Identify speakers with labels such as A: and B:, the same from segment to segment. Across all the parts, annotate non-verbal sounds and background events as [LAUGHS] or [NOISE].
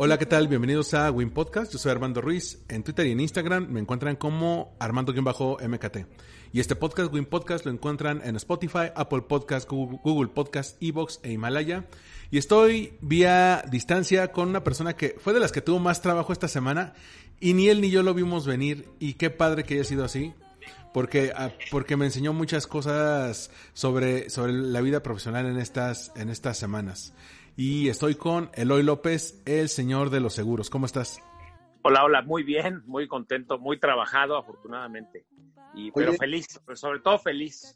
A: Hola, ¿qué tal? Bienvenidos a Win Podcast. Yo soy Armando Ruiz. En Twitter y en Instagram me encuentran como Armando-MKT. Y este podcast, Win Podcast, lo encuentran en Spotify, Apple Podcast, Google, Podcast, Evox e Himalaya. Y estoy vía distancia con una persona que fue de las que tuvo más trabajo esta semana y ni él ni yo lo vimos venir. Y qué padre que haya sido así. Porque, ah, porque me enseñó muchas cosas sobre, sobre la vida profesional en estas, en estas semanas y estoy con Eloy López, el señor de los seguros. ¿Cómo estás?
B: Hola, hola, muy bien, muy contento, muy trabajado afortunadamente, y, pero feliz, pero sobre todo feliz.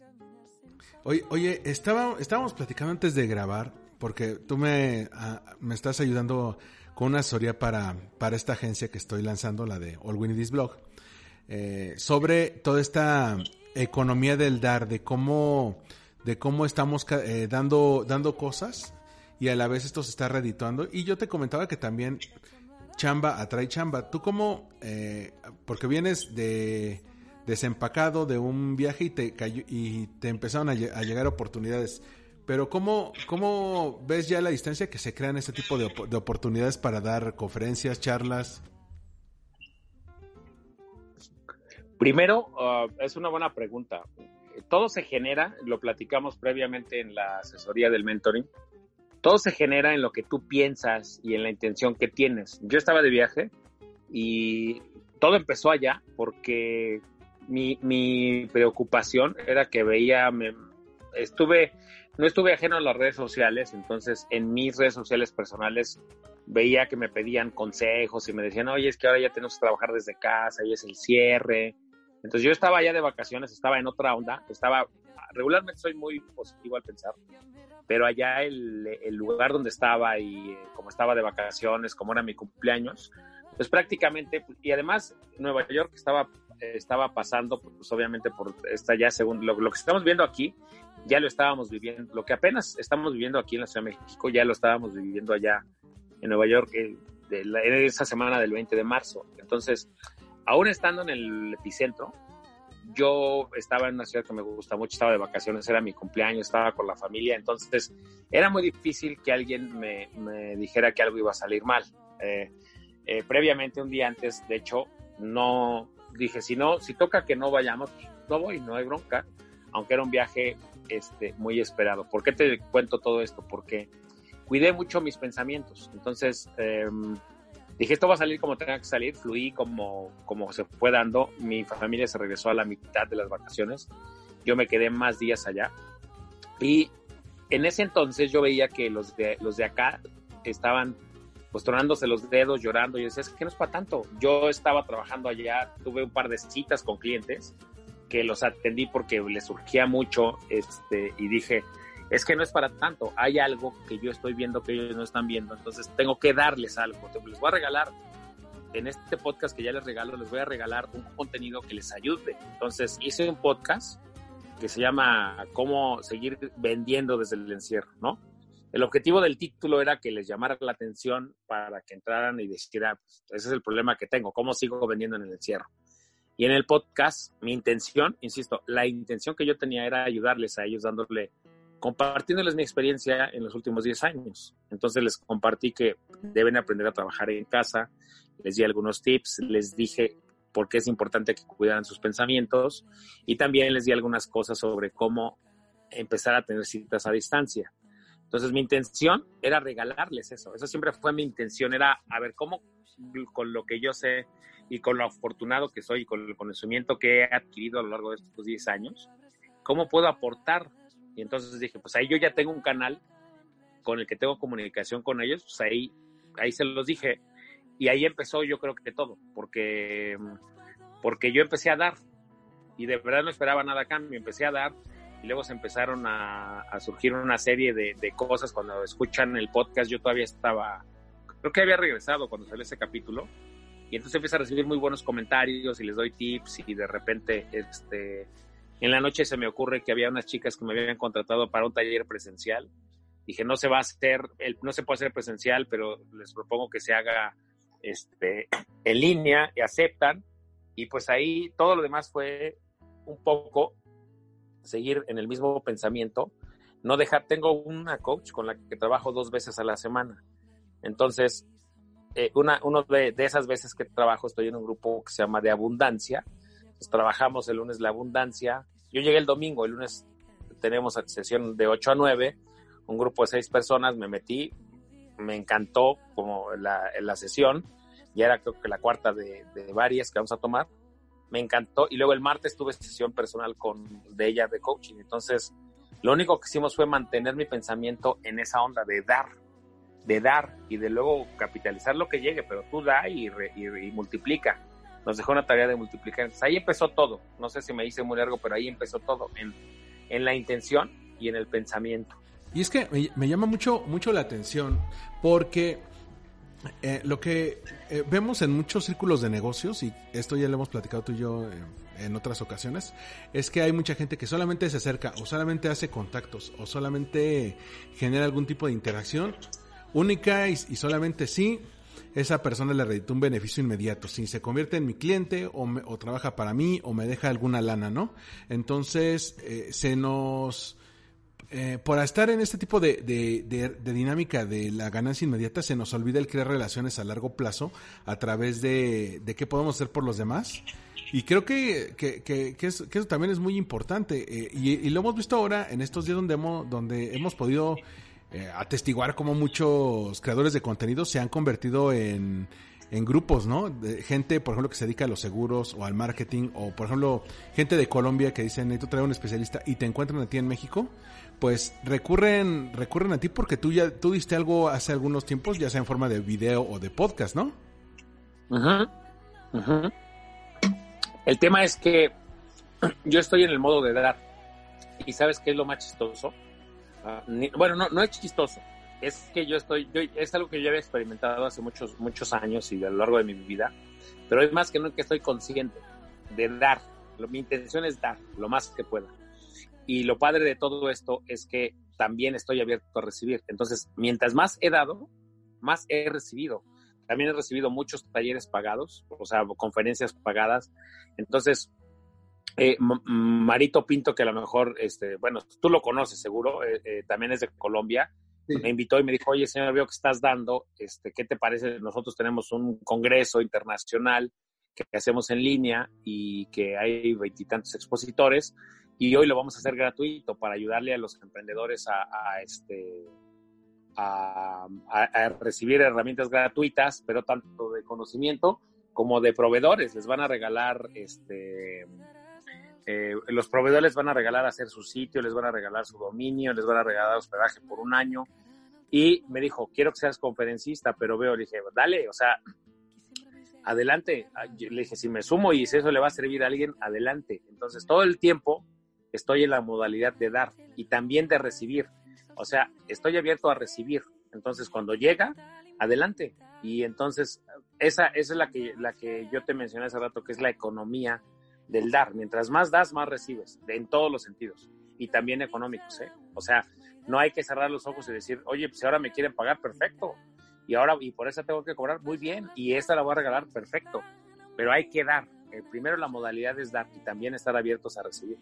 A: Oye, oye estaba, estábamos platicando antes de grabar, porque tú me, uh, me estás ayudando con una asesoría para, para esta agencia que estoy lanzando, la de All This Blog, eh, sobre toda esta economía del dar, de cómo, de cómo estamos eh, dando, dando cosas y a la vez esto se está reeditando. Y yo te comentaba que también chamba atrae chamba. Tú cómo, eh, porque vienes de desempacado de un viaje y te cayó, y te empezaron a, llegar oportunidades. Pero ¿cómo, ¿cómo ves ya la distancia que se crean este tipo de, de oportunidades para dar conferencias, charlas?
B: Primero, uh, es una buena pregunta. Todo se genera, lo platicamos previamente en la asesoría del mentoring, todo se genera en lo que tú piensas y en la intención que tienes. Yo estaba de viaje y todo empezó allá porque mi, mi preocupación era que veía, me, estuve, no estuve ajeno a las redes sociales, entonces en mis redes sociales personales veía que me pedían consejos y me decían, oye, es que ahora ya tenemos que trabajar desde casa y es el cierre. Entonces yo estaba allá de vacaciones, estaba en otra onda, estaba, regularmente soy muy positivo al pensar, pero allá el, el, lugar donde estaba y eh, como estaba de vacaciones, como era mi cumpleaños, pues prácticamente, y además Nueva York estaba, estaba pasando, pues obviamente por esta ya según lo, lo, que estamos viendo aquí, ya lo estábamos viviendo, lo que apenas estamos viviendo aquí en la Ciudad de México, ya lo estábamos viviendo allá en Nueva York eh, de la, en esa semana del 20 de marzo. Entonces, aún estando en el epicentro, yo estaba en una ciudad que me gusta mucho, estaba de vacaciones, era mi cumpleaños, estaba con la familia, entonces era muy difícil que alguien me, dijera que algo iba a salir mal. Eh, eh, previamente, un día antes, de hecho, no dije, si no, si toca que no vayamos, pues, no voy, no hay bronca, aunque era un viaje este, muy esperado. ¿Por qué te cuento todo esto? Porque cuidé mucho mis pensamientos, entonces... Eh, dije, esto va a salir como tenga que salir, fluí como, como se fue dando, mi familia se regresó a la mitad de las vacaciones, yo me quedé más días allá. Y en ese entonces yo veía que los de, los de acá estaban pues tronándose los dedos, llorando, y decía, es que no es para tanto, yo estaba trabajando allá, tuve un par de citas con clientes que los atendí porque les surgía mucho este, y dije, es que no es para tanto, hay algo que yo estoy viendo que ellos no están viendo, entonces tengo que darles algo, les voy a regalar, en este podcast que ya les regalo, les voy a regalar un contenido que les ayude. Entonces hice un podcast que se llama Cómo seguir vendiendo desde el encierro, ¿no? El objetivo del título era que les llamara la atención para que entraran y dijeran, pues, ese es el problema que tengo, ¿cómo sigo vendiendo en el encierro? Y en el podcast, mi intención, insisto, la intención que yo tenía era ayudarles a ellos dándole compartiéndoles mi experiencia en los últimos 10 años. Entonces les compartí que deben aprender a trabajar en casa, les di algunos tips, les dije por qué es importante que cuidaran sus pensamientos y también les di algunas cosas sobre cómo empezar a tener citas a distancia. Entonces mi intención era regalarles eso. Eso siempre fue mi intención, era a ver cómo con lo que yo sé y con lo afortunado que soy y con el conocimiento que he adquirido a lo largo de estos 10 años, cómo puedo aportar. Y entonces dije, pues ahí yo ya tengo un canal con el que tengo comunicación con ellos, pues ahí, ahí se los dije. Y ahí empezó yo creo que todo, porque, porque yo empecé a dar y de verdad no esperaba nada a cambio, empecé a dar y luego se empezaron a, surgir una serie de, cosas. Cuando escuchan el podcast, yo todavía estaba, creo que había regresado cuando salió ese capítulo, y entonces empiezo a recibir muy buenos comentarios y les doy tips y de repente, este, en la noche se me ocurre que había unas chicas que me habían contratado para un taller presencial. Dije, no se va a hacer, no se puede hacer presencial, pero les propongo que se haga este, [CLEARS THROAT] en línea y aceptan. Y pues ahí todo lo demás fue un poco seguir en el mismo pensamiento, no dejar, tengo una coach con la que trabajo dos veces a la semana. Entonces, eh, una de, esas veces que trabajo estoy en un grupo que se llama de abundancia. Trabajamos el lunes la abundancia. Yo llegué el domingo, el lunes tenemos sesión de 8 a 9, un grupo de seis personas, me metí, me encantó como la, la sesión, ya era creo que la cuarta de, de varias que vamos a tomar me encantó. Y luego el martes tuve sesión personal con de ella de coaching. Entonces, lo único que hicimos fue mantener mi pensamiento en esa onda de dar, de dar y de luego capitalizar lo que llegue, pero tú da y, y, multiplica. Nos dejó una tarea de multiplicar. Ahí empezó todo. No sé si me hice muy largo, pero ahí empezó todo, en, en la intención y en el pensamiento.
A: Y es que me, llama mucho, mucho la atención porque eh, lo que eh, vemos en muchos círculos de negocios, y esto ya lo hemos platicado tú y yo eh, en otras ocasiones, es que hay mucha gente que solamente se acerca o solamente hace contactos o solamente genera algún tipo de interacción única y, solamente si esa persona le reditúa un beneficio inmediato, si se convierte en mi cliente o, o, trabaja para mí o me deja alguna lana, ¿no? Entonces se nos eh, por estar en este tipo de, dinámica de la ganancia inmediata, se nos olvida el crear relaciones a largo plazo a través de, qué podemos hacer por los demás. Y creo que, que, eso también es muy importante. Eh, y, lo hemos visto ahora en estos días donde hemos, donde hemos podido eh, atestiguar cómo muchos creadores de contenido se han convertido en, en grupos, ¿no? De gente, por ejemplo, que se dedica a los seguros o al marketing, o por ejemplo, gente de Colombia que dice, necesito traer un especialista y te encuentran a ti en México pues recurren, recurren a ti porque tú ya tú diste algo hace algunos tiempos, ya sea en forma de video o de podcast, ¿no?
B: El tema es que [CLEARS THROAT] yo estoy en el modo de dar. ¿Y sabes qué es lo más chistoso? Ah, bueno, no, no es chistoso. Es que yo estoy, yo, es algo que yo había experimentado hace muchos, muchos años y a lo largo de mi vida. Pero es más que nunca estoy consciente de dar. mi intención es dar lo más que pueda. Y lo padre de todo esto es que también estoy abierto a recibir. Entonces, mientras más he dado, más he recibido. También he recibido muchos talleres pagados, o sea, conferencias pagadas. Entonces, eh, Marito Pinto, que a lo mejor, este, bueno, tú lo conoces seguro, eh, eh, también es de Colombia, me invitó y me dijo, oye, señor, veo que estás dando, este, ¿qué te parece? Nosotros tenemos un congreso internacional que hacemos en línea y que hay veintitantos expositores y hoy lo vamos a hacer gratuito para ayudarle a los emprendedores a, este, a, recibir herramientas gratuitas, pero tanto de conocimiento como de proveedores. Les van a regalar, este, eh, los proveedores van a regalar hacer su sitio, les van a regalar su dominio, les van a regalar hospedaje por un año. Y me dijo, quiero que seas conferencista, pero veo, le dije, dale, o sea, adelante. Le dije, si me sumo y si eso le va a servir a alguien, adelante. Entonces, todo el tiempo estoy en la modalidad de dar y también de recibir. O sea, estoy abierto a recibir. Entonces, cuando llega, adelante. Y entonces, esa, esa es la que, la que yo te mencioné hace rato, que es la economía del dar. Mientras más das, más recibes, en todos los sentidos. Y también económicos, ¿eh? O sea, no hay que cerrar los ojos y decir, oye, pues ahora me quieren pagar, perfecto. Y ahora, y por eso tengo que cobrar, muy bien. Y esta la voy a regalar, perfecto. Pero hay que dar. Primero la modalidad es dar y también estar abiertos a recibir.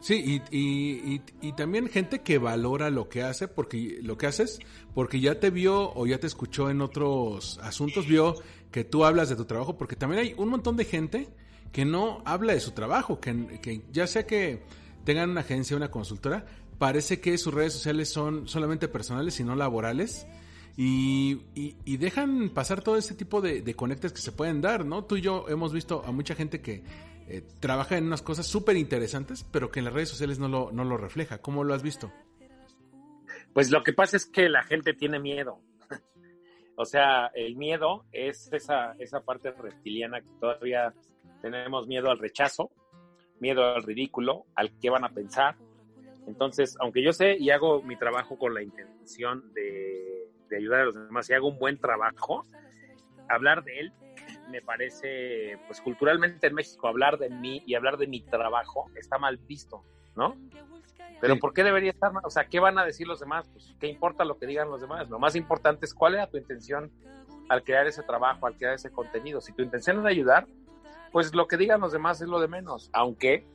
A: Sí, y, y, también gente que valora lo que hace, porque lo que haces, porque ya te vio o ya te escuchó en otros asuntos, vio que tú hablas de tu trabajo, porque también hay un montón de gente que no habla de su trabajo, que, que ya sea que tengan una agencia, una consultora, parece que sus redes sociales son solamente personales y no laborales. Y, y, dejan pasar todo ese tipo de, de conectes que se pueden dar, ¿no? Tú y yo hemos visto a mucha gente que eh, trabaja en unas cosas súper interesantes, pero que en las redes sociales no lo, no lo refleja. ¿Cómo lo has visto?
B: Pues lo que pasa es que la gente tiene miedo. [LAUGHS] o sea, el miedo es esa, esa parte reptiliana que todavía tenemos miedo al rechazo, miedo al ridículo, al qué van a pensar. Entonces, aunque yo sé y hago mi trabajo con la intención de, de ayudar a los demás y hago un buen trabajo, hablar de él me parece, pues culturalmente en México, hablar de mí y hablar de mi trabajo está mal visto, ¿no? Pero
A: Sí.
B: ¿por qué debería estar mal? O sea, ¿qué van a decir los demás? Pues, ¿qué importa lo que digan los demás? Lo más importante es cuál era tu intención al crear ese trabajo, al crear ese contenido. Si tu intención es ayudar, pues lo que digan los demás es lo de menos. Aunque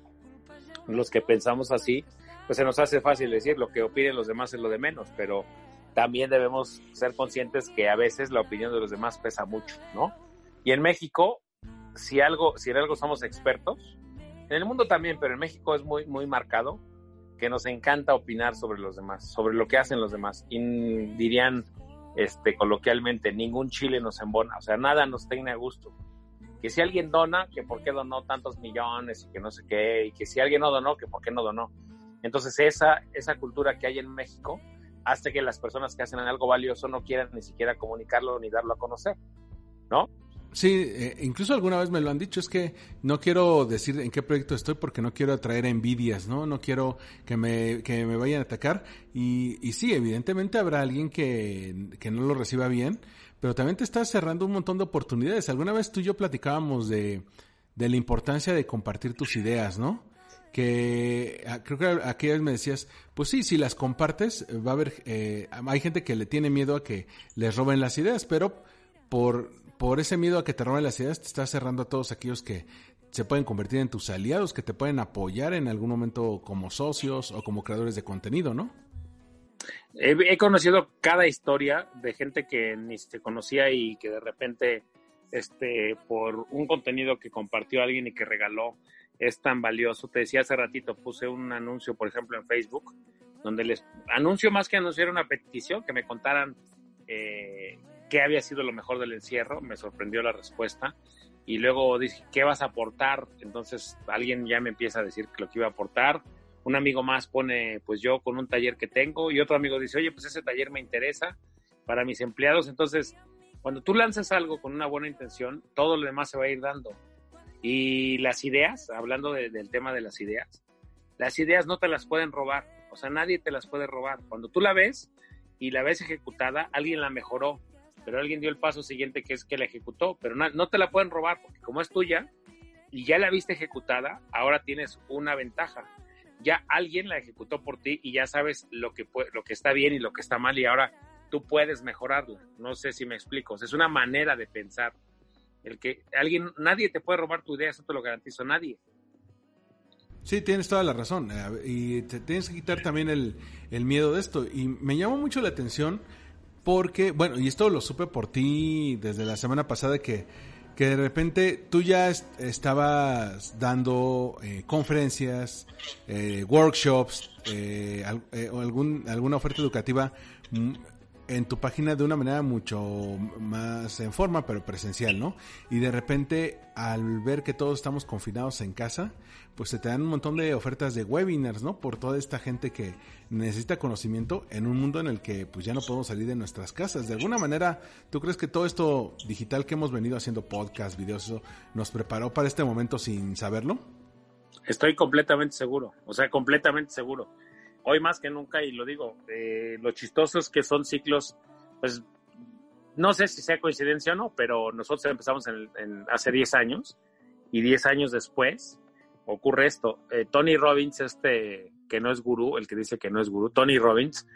B: los que pensamos así, pues se nos hace fácil decir lo que opinen los demás es lo de menos, pero también debemos ser conscientes que a veces la opinión de los demás pesa mucho, ¿no? Y en México, si algo, si en algo somos expertos, en el mundo también, pero en México es muy, muy marcado que nos encanta opinar sobre los demás, sobre lo que hacen los demás. Y dirían este, coloquialmente, ningún chile nos embona, o sea, nada nos tiene a gusto. Que si alguien dona, que por qué donó tantos millones y que no sé qué, y que si alguien no donó, que por qué no donó. Entonces esa, esa cultura que hay en México hace que las personas que hacen algo valioso no quieran ni siquiera comunicarlo ni darlo a conocer, ¿no?
A: Sí, eh, incluso alguna vez me lo han dicho, es que no quiero decir en qué proyecto estoy porque no quiero atraer envidias, ¿no? No quiero que me, que me vayan a atacar. Y, y sí, evidentemente habrá alguien que, que no lo reciba bien, pero también te estás cerrando un montón de oportunidades. Alguna vez tú y yo platicábamos de, de la importancia de compartir tus ideas, ¿no? que ah, creo que vez me decías, pues sí, si las compartes, eh, va a haber, eh, hay gente que le tiene miedo a que les roben las ideas, pero por, por ese miedo a que te roben las ideas, te estás cerrando a todos aquellos que se pueden convertir en tus aliados, que te pueden apoyar en algún momento como socios o como creadores de contenido, ¿no?
B: He, conocido cada historia de gente que ni se conocía y que de repente, este, por un contenido que compartió alguien y que regaló, es tan valioso. Te decía hace ratito, puse un anuncio, por ejemplo, en Facebook, donde les anuncio más que anunciar una petición, que me contaran eh, qué había sido lo mejor del encierro. Me sorprendió la respuesta. Y luego dije, ¿qué vas a aportar? Entonces alguien ya me empieza a decir lo que iba a aportar. Un amigo más pone, pues yo con un taller que tengo. Y otro amigo dice, oye, pues ese taller me interesa para mis empleados. Entonces, cuando tú lanzas algo con una buena intención, todo lo demás se va a ir dando. Y las ideas, hablando de, del tema de las ideas, las ideas no te las pueden robar, o sea, nadie te las puede robar. Cuando tú la ves y la ves ejecutada, alguien la mejoró, pero alguien dio el paso siguiente que es que la ejecutó, pero no, no te la pueden robar, porque como es tuya y ya la viste ejecutada, ahora tienes una ventaja. Ya alguien la ejecutó por ti y ya sabes lo que, lo que está bien y lo que está mal y ahora tú puedes mejorarla. No sé si me explico, es una manera de pensar el que alguien, nadie te puede robar tu idea, eso te lo garantizo, nadie.
A: Sí, tienes toda la razón. eh, Y te tienes que quitar también el, el miedo de esto. Y me llamó mucho la atención porque, bueno, y esto lo supe por ti desde la semana pasada que, que de repente tú ya est estabas dando eh, conferencias, eh, workshops eh, al, o algún, alguna oferta educativa mm, en tu página de una manera mucho más en forma, pero presencial, ¿no? Y de repente, al ver que todos estamos confinados en casa, pues se te dan un montón de ofertas de webinars, ¿no? Por toda esta gente que necesita conocimiento en un mundo en el que pues ya no podemos salir de nuestras casas. De alguna manera, ¿tú crees que todo esto digital que hemos venido haciendo podcast, videos, eso, nos preparó para este momento sin saberlo?
B: Estoy completamente seguro, o sea, completamente seguro hoy más que nunca, y lo digo, eh, lo chistoso es que son ciclos, pues no sé si sea coincidencia o no, pero nosotros empezamos en, en hace 10 años y 10 años después ocurre esto. Eh, Tony Robbins, este que no es gurú, el que dice que no es gurú, Tony Robbins,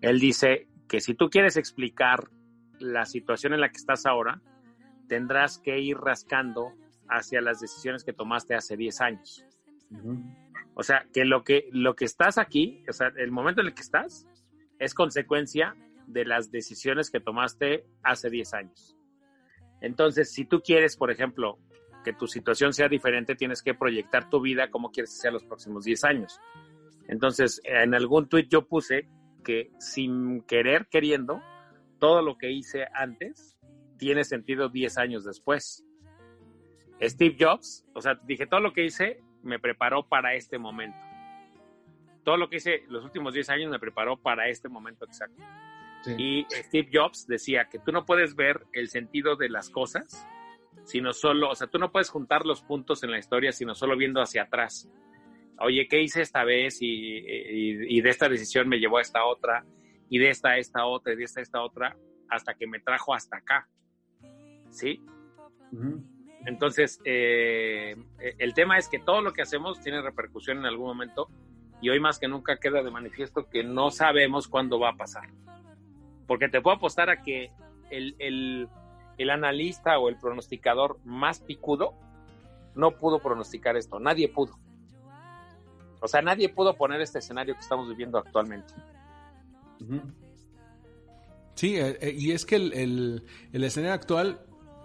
B: él dice que si tú quieres explicar la situación en la que estás ahora, tendrás que ir rascando hacia las decisiones que tomaste hace 10 años. Uh -huh. O sea, que lo que lo que estás aquí, o sea, el momento en el que estás es consecuencia de las decisiones que tomaste hace 10 años. Entonces, si tú quieres, por ejemplo, que tu situación sea diferente, tienes que proyectar tu vida como quieres que sea los próximos 10 años. Entonces, en algún tuit yo puse que sin querer, queriendo, todo lo que hice antes tiene sentido 10 años después. Steve Jobs, o sea, dije, todo lo que hice me preparó para este momento. Todo lo que hice los últimos 10 años me preparó para este momento exacto. Y Steve Jobs decía que tú no puedes ver el sentido de las cosas, sino solo, o sea, tú no puedes juntar los puntos en la historia, sino solo viendo hacia atrás. Oye, ¿qué hice esta vez? Y, de esta decisión me llevó a esta otra, y de esta a esta otra, y de esta a esta otra, hasta que me trajo hasta acá. ¿Sí? Entonces, eh, el tema es que todo lo que hacemos tiene repercusión en algún momento y hoy más que nunca queda de manifiesto que no sabemos cuándo va a pasar. Porque te puedo apostar a que el, el, analista o el pronosticador más picudo no pudo pronosticar esto, nadie pudo. O sea, nadie pudo poner este escenario que estamos viviendo actualmente.
A: Sí, eh, eh, y es que el, el, escenario actual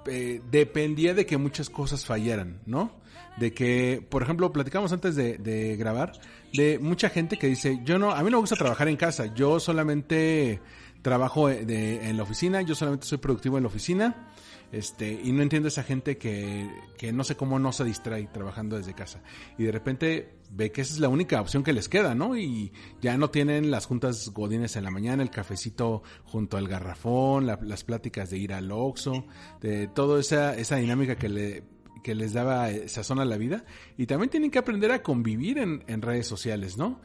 A: eh, dependía de que muchas cosas fallaran, ¿no? De que, por ejemplo, platicamos antes de, de, grabar, de mucha gente que dice, yo no, a mí no me gusta trabajar en casa, yo solamente trabajo de, en la oficina, yo solamente soy productivo en la oficina, este, y no entiendo esa gente que, que no sé cómo no se distrae trabajando desde casa. Y de repente ve que esa es la única opción que les queda, ¿no? Y ya no tienen las juntas godines en la mañana, el cafecito junto al garrafón, las pláticas de ir al Oxxo, de toda esa, esa dinámica que le que les daba sazón a la vida y también tienen que aprender a convivir en, en redes sociales, ¿no?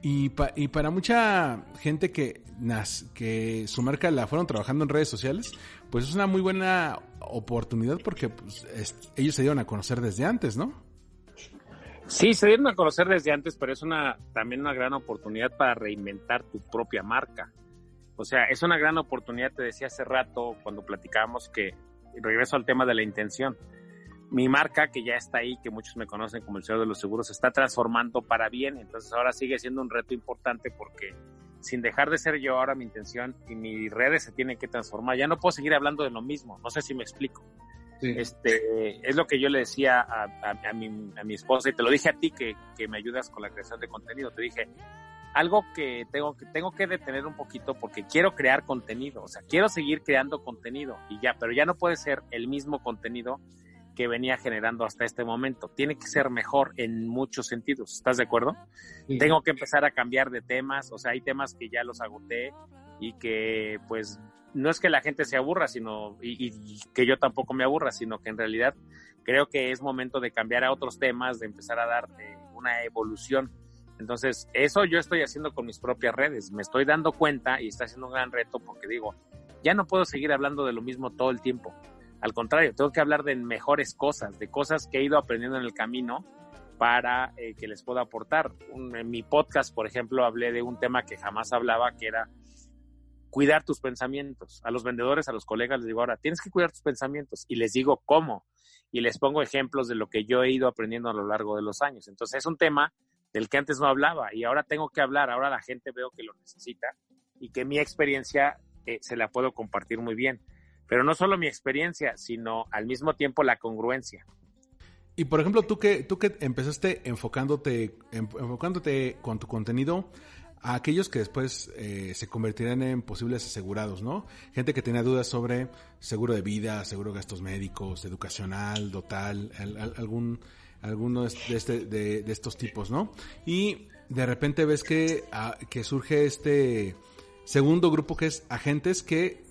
A: Y, y para mucha gente que, que su marca la fueron trabajando en redes sociales, pues es una muy buena oportunidad porque pues, ellos se dieron a conocer desde antes, ¿no?
B: Sí, se dieron a conocer desde antes, pero es una también una gran oportunidad para reinventar tu propia marca. O sea, es una gran oportunidad, te decía hace rato cuando platicábamos que regreso al tema de la intención mi marca, que ya está ahí, que muchos me conocen como el Señor de los Seguros, se está transformando para bien. Entonces ahora sigue siendo un reto importante porque sin dejar de ser yo, ahora mi intención y mis redes se tienen que transformar. Ya no puedo seguir hablando de lo mismo. No sé si me explico. Este, es lo que yo le decía a, a, mi, a mi esposa y te lo dije a ti que, que me ayudas con la creación de contenido. Te dije, algo que tengo que tengo que detener un poquito porque quiero crear contenido, o sea, quiero seguir creando contenido y ya, pero ya no puede ser el mismo contenido que venía generando hasta este momento. Tiene que ser mejor en muchos sentidos. ¿Estás de acuerdo? Tengo que empezar a cambiar de temas. O sea, hay temas que ya los agoté y que pues no es que la gente se aburra, sino y, que yo tampoco me aburra, sino que en realidad creo que es momento de cambiar a otros temas, de empezar a dar eh, una evolución. Entonces, eso yo estoy haciendo con mis propias redes. Me estoy dando cuenta y está siendo un gran reto porque digo, ya no puedo seguir hablando de lo mismo todo el tiempo. Al contrario, tengo que hablar de mejores cosas, de cosas que he ido aprendiendo en el camino para eh, que les pueda aportar. en mi podcast, por ejemplo, hablé de un tema que jamás hablaba, que era cuidar tus pensamientos. A los vendedores, a los colegas les digo ahora, tienes que cuidar tus pensamientos y les digo cómo. Y les pongo ejemplos de lo que yo he ido aprendiendo a lo largo de los años. Entonces es un tema del que antes no hablaba y ahora tengo que hablar. Ahora la gente veo que lo necesita y que mi experiencia eh, se la puedo compartir muy bien. Pero no solo mi experiencia, sino al mismo tiempo la congruencia.
A: Y por ejemplo, tú que, tú que empezaste enfocándote, enfocándote con tu contenido a aquellos que después eh, se convertirán en posibles asegurados, ¿no? Gente que tenía dudas sobre seguro de vida, seguro de gastos médicos, educacional, dotal, algún, alguno de, este, de, de, estos tipos, ¿no? Y de repente ves que, ah, que surge este segundo grupo que es agentes que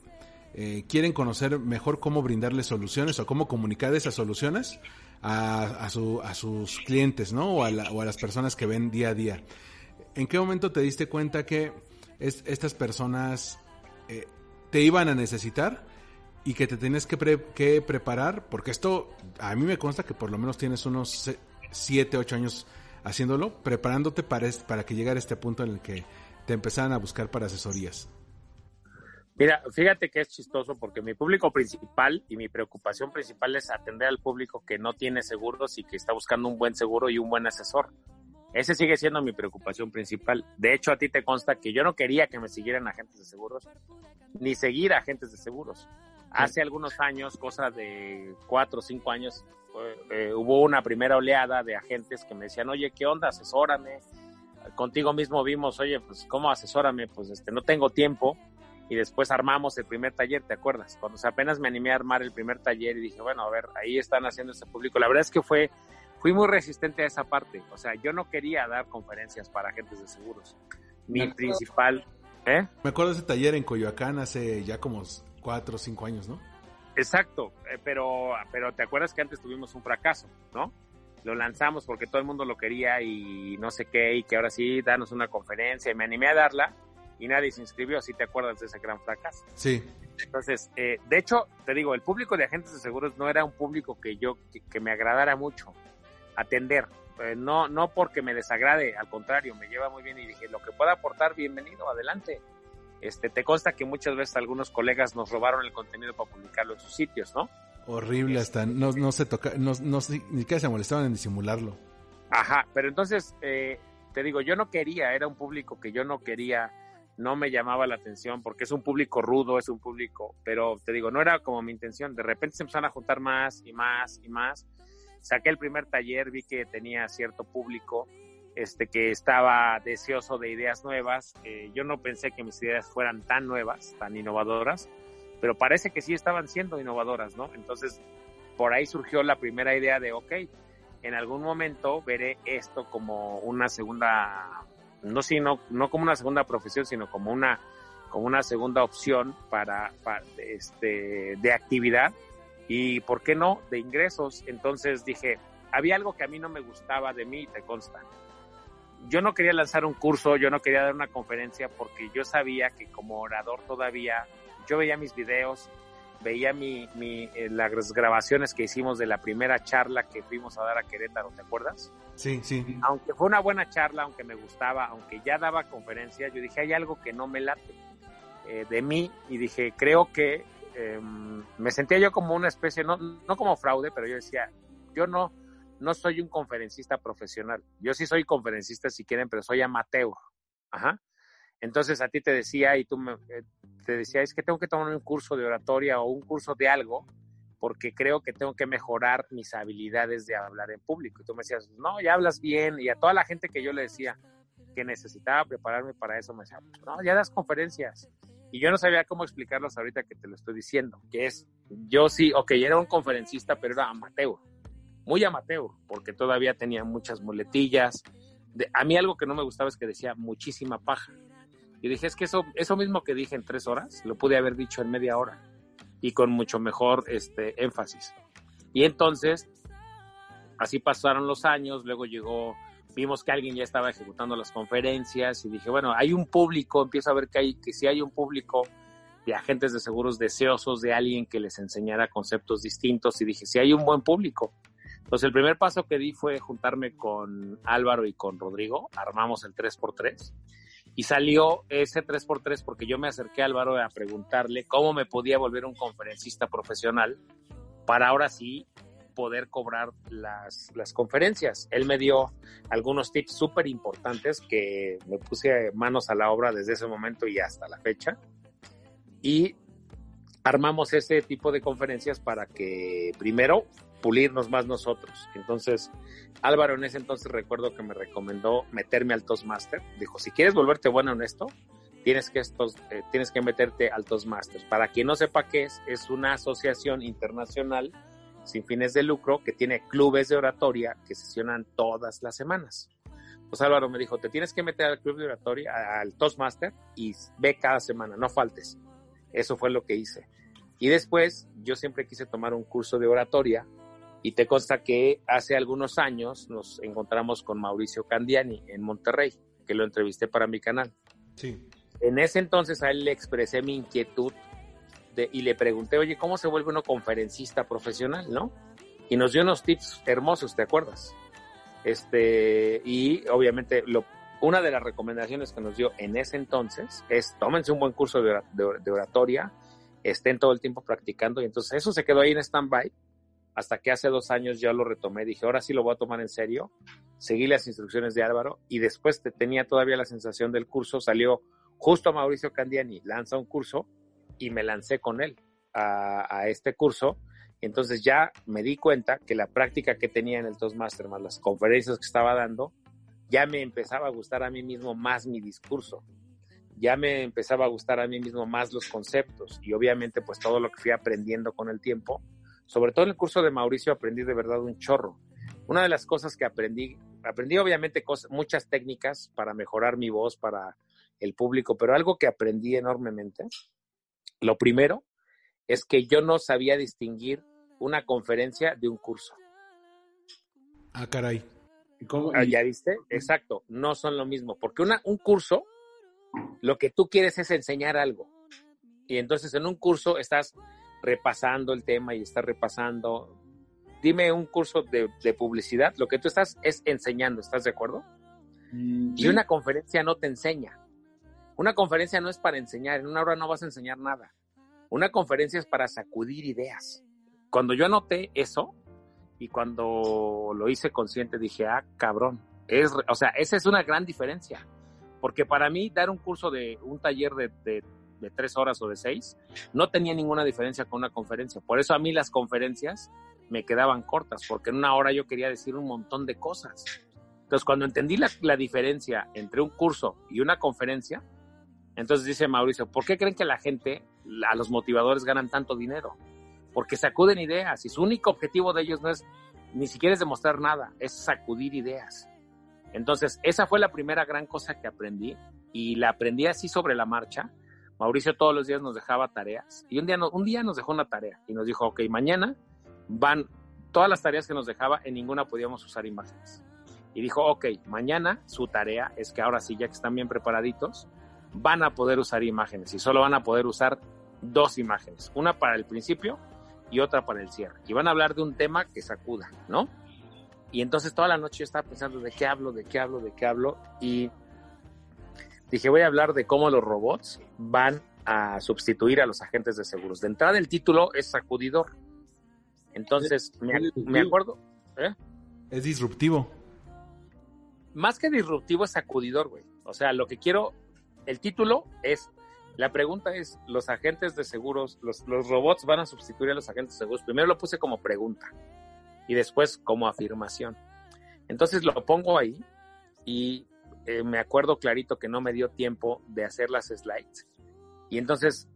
A: eh, quieren conocer mejor cómo brindarles soluciones o cómo comunicar esas soluciones a, a sus clientes, ¿no? O a, las personas que ven día a día. ¿En qué momento te diste cuenta que estas personas eh, te iban a necesitar y que te tienes que, preparar? Porque esto, a mí me consta que por lo menos tienes unos 7, 8 años haciéndolo, preparándote para, para que llegara este punto en el que te empezaran a buscar para asesorías.
B: Mira, fíjate que es chistoso porque mi público principal y mi preocupación principal es atender al público que no tiene seguros y que está buscando un buen seguro y un buen asesor. Ese sigue siendo mi preocupación principal. De hecho, a ti te consta que yo no quería que me siguieran agentes de seguros, ni seguir agentes de seguros. Hace algunos años, cosa de cuatro o cinco años, eh, hubo una primera oleada de agentes que me decían, oye, ¿qué onda? Asesórame, contigo mismo vimos, oye, pues cómo asesórame, pues este, no tengo tiempo. Y después armamos el primer taller, ¿te acuerdas? Cuando apenas me animé a armar el primer taller y dije, bueno, a ver, ahí están haciendo este público. La verdad es que fue, fui muy resistente a esa parte. O sea, yo no quería dar conferencias para agentes de seguros. Mi principal, ¿eh?
A: Me acuerdo de ese taller en Coyoacán hace ya como cuatro o cinco años, ¿no?
B: Exacto, eh, pero, pero te acuerdas que antes tuvimos un fracaso, ¿no? Lo lanzamos porque todo el mundo lo quería y no sé qué, y que ahora sí, danos una conferencia, y me animé a darla y nadie se inscribió, si te acuerdas de ese gran fracaso.
A: Sí.
B: Entonces, eh, de hecho, te digo, el público de agentes de seguros no era un público que yo, que, que me agradara mucho atender. Eh, no, no porque me desagrade, al contrario, me lleva muy bien y dije, lo que pueda aportar, bienvenido, adelante. Este, te consta que muchas veces algunos colegas nos robaron el contenido para publicarlo en sus sitios, ¿no?
A: Horrible, hasta no, no se toca, no, no, ni siquiera se molestaban en disimularlo.
B: Ajá, pero entonces, eh, te digo, yo no quería, era un público que yo no quería, no me llamaba la atención porque es un público rudo, es un público, pero te digo, no era como mi intención. De repente se empezaron a juntar más y más y más. Saqué el primer taller, vi que tenía cierto público este, que estaba deseoso de ideas nuevas. Yo no pensé que mis ideas fueran tan nuevas, tan innovadoras, pero parece que sí estaban siendo innovadoras, ¿no? Entonces, por ahí surgió la primera idea de, ok, en algún momento veré esto como una segunda, no, sino, no como una segunda profesión, sino como una, como una segunda opción para, para este, de actividad y, ¿por qué no?, de ingresos. Entonces dije, había algo que a mí no me gustaba de mí, te consta. Yo no quería lanzar un curso, yo no quería dar una conferencia porque yo sabía que como orador todavía, yo veía mis videos, veía mi, mi, eh, las grabaciones que hicimos de la primera charla que fuimos a dar a Querétaro, ¿te acuerdas?
A: Sí, sí.
B: Aunque fue una buena charla, aunque me gustaba, aunque ya daba conferencia, yo dije, hay algo que no me late eh, de mí y dije, creo que eh, me sentía yo como una especie, no, no como fraude, pero yo decía, yo no, no soy un conferencista profesional. Yo sí soy conferencista si quieren, pero soy amateur. Ajá. Entonces a ti te decía y tú me, eh, te decía, es que tengo que tomar un curso de oratoria o un curso de algo porque creo que tengo que mejorar mis habilidades de hablar en público. Y tú me decías, no, ya hablas bien. Y a toda la gente que yo le decía que necesitaba prepararme para eso, me decía, no, ya das conferencias. Y yo no sabía cómo explicarlos ahorita que te lo estoy diciendo, que es, yo sí, ok, era un conferencista, pero era amateur, muy amateur, porque todavía tenía muchas muletillas. A mí algo que no me gustaba es que decía muchísima paja. Y dije, es que eso, eso mismo que dije en tres horas, lo pude haber dicho en media hora y con mucho mejor este, énfasis. Y entonces, así pasaron los años, luego llegó, vimos que alguien ya estaba ejecutando las conferencias y dije, bueno, hay un público, empiezo a ver que hay, que si hay un público de agentes de seguros deseosos de alguien que les enseñara conceptos distintos y dije, si hay un buen público. Entonces el primer paso que di fue juntarme con Álvaro y con Rodrigo, armamos el 3x3 y salió ese 3x3 porque yo me acerqué a Álvaro a preguntarle cómo me podía volver un conferencista profesional para ahora sí poder cobrar las, las conferencias. Él me dio algunos tips súper importantes que me puse manos a la obra desde ese momento y hasta la fecha. Y armamos ese tipo de conferencias para que primero pulirnos más nosotros. Entonces, Álvaro en ese entonces recuerdo que me recomendó meterme al Toastmaster. Dijo, si quieres volverte bueno en esto, tienes que, estos, eh, tienes que meterte al Toastmaster. Para quien no sepa qué es, es una asociación internacional sin fines de lucro que tiene clubes de oratoria que sesionan todas las semanas. Pues Álvaro me dijo, te tienes que meter al club de oratoria, al Toastmaster, y ve cada semana, no faltes. Eso fue lo que hice. Y después yo siempre quise tomar un curso de oratoria y te consta que hace algunos años nos encontramos con Mauricio Candiani en Monterrey, que lo entrevisté para mi canal.
A: Sí.
B: En ese entonces a él le expresé mi inquietud de, y le pregunté, oye, ¿cómo se vuelve uno conferencista profesional, no? Y nos dio unos tips hermosos, ¿te acuerdas? Este, y obviamente lo, una de las recomendaciones que nos dio en ese entonces es tómense un buen curso de, de, de oratoria, estén todo el tiempo practicando y entonces eso se quedó ahí en stand-by hasta que hace dos años ya lo retomé, dije, ahora sí lo voy a tomar en serio, seguí las instrucciones de Álvaro y después te, tenía todavía la sensación del curso, salió justo Mauricio Candiani, lanza un curso y me lancé con él a, a este curso. Entonces ya me di cuenta que la práctica que tenía en el Toastmaster más las conferencias que estaba dando ya me empezaba a gustar a mí mismo más mi discurso, ya me empezaba a gustar a mí mismo más los conceptos y obviamente pues todo lo que fui aprendiendo con el tiempo, sobre todo en el curso de Mauricio aprendí de verdad un chorro. Una de las cosas que aprendí, aprendí obviamente cosas, muchas técnicas para mejorar mi voz para el público, pero algo que aprendí enormemente, lo primero es que yo no sabía distinguir una conferencia de un curso.
A: Ah, caray.
C: ¿Cómo?
B: Ah, ¿Ya viste? Exacto, no son lo mismo, porque una, un curso, lo que tú quieres es enseñar algo. Y entonces en un curso estás repasando el tema y estás repasando. Dime un curso de, de publicidad, lo que tú estás es enseñando, ¿estás de acuerdo?
C: Mm,
B: Y una conferencia no te enseña. Una conferencia no es para enseñar, en una hora no vas a enseñar nada. Una conferencia es para sacudir ideas. Cuando yo anoté eso y cuando lo hice consciente dije, ah, cabrón. Es, o sea, esa es una gran diferencia. Porque para mí dar un curso de un taller de, de- de tres horas o de seis no tenía ninguna diferencia con una conferencia. Por eso a mí las conferencias me quedaban cortas, porque en una hora yo quería decir un montón de cosas. Entonces, cuando entendí la, la diferencia entre un curso y una conferencia, entonces dice Mauricio, ¿por qué creen que la gente, a los motivadores ganan tanto dinero? Porque sacuden ideas y su único objetivo de ellos no es ni siquiera es demostrar nada, es sacudir ideas. Entonces, esa fue la primera gran cosa que aprendí y la aprendí así sobre la marcha. Mauricio todos los días nos dejaba tareas y un día, no- un día nos dejó una tarea y nos dijo, ok, mañana van todas las tareas que nos dejaba, en ninguna podíamos usar imágenes. Y dijo, ok, mañana su tarea es que ahora sí, ya que están bien preparaditos, van a poder usar imágenes y solo van a poder usar dos imágenes, una para el principio y otra para el cierre. Y van a hablar de un tema que sacuda, ¿no? Y entonces toda la noche yo estaba pensando de qué hablo, de qué hablo, de qué hablo y dije voy a hablar de cómo los robots van a sustituir a los agentes de seguros. De entrada el título es sacudidor. Entonces me, me acuerdo, ¿eh?
A: Es disruptivo.
B: más que disruptivo es sacudidor, güey. O sea, lo que quiero, el título es, la pregunta es, los agentes de seguros, los, los robots van a sustituir a los agentes de seguros. Primero lo puse como pregunta y después como afirmación. Entonces lo pongo ahí y eh, me acuerdo clarito que no me dio tiempo de hacer las slides. Y entonces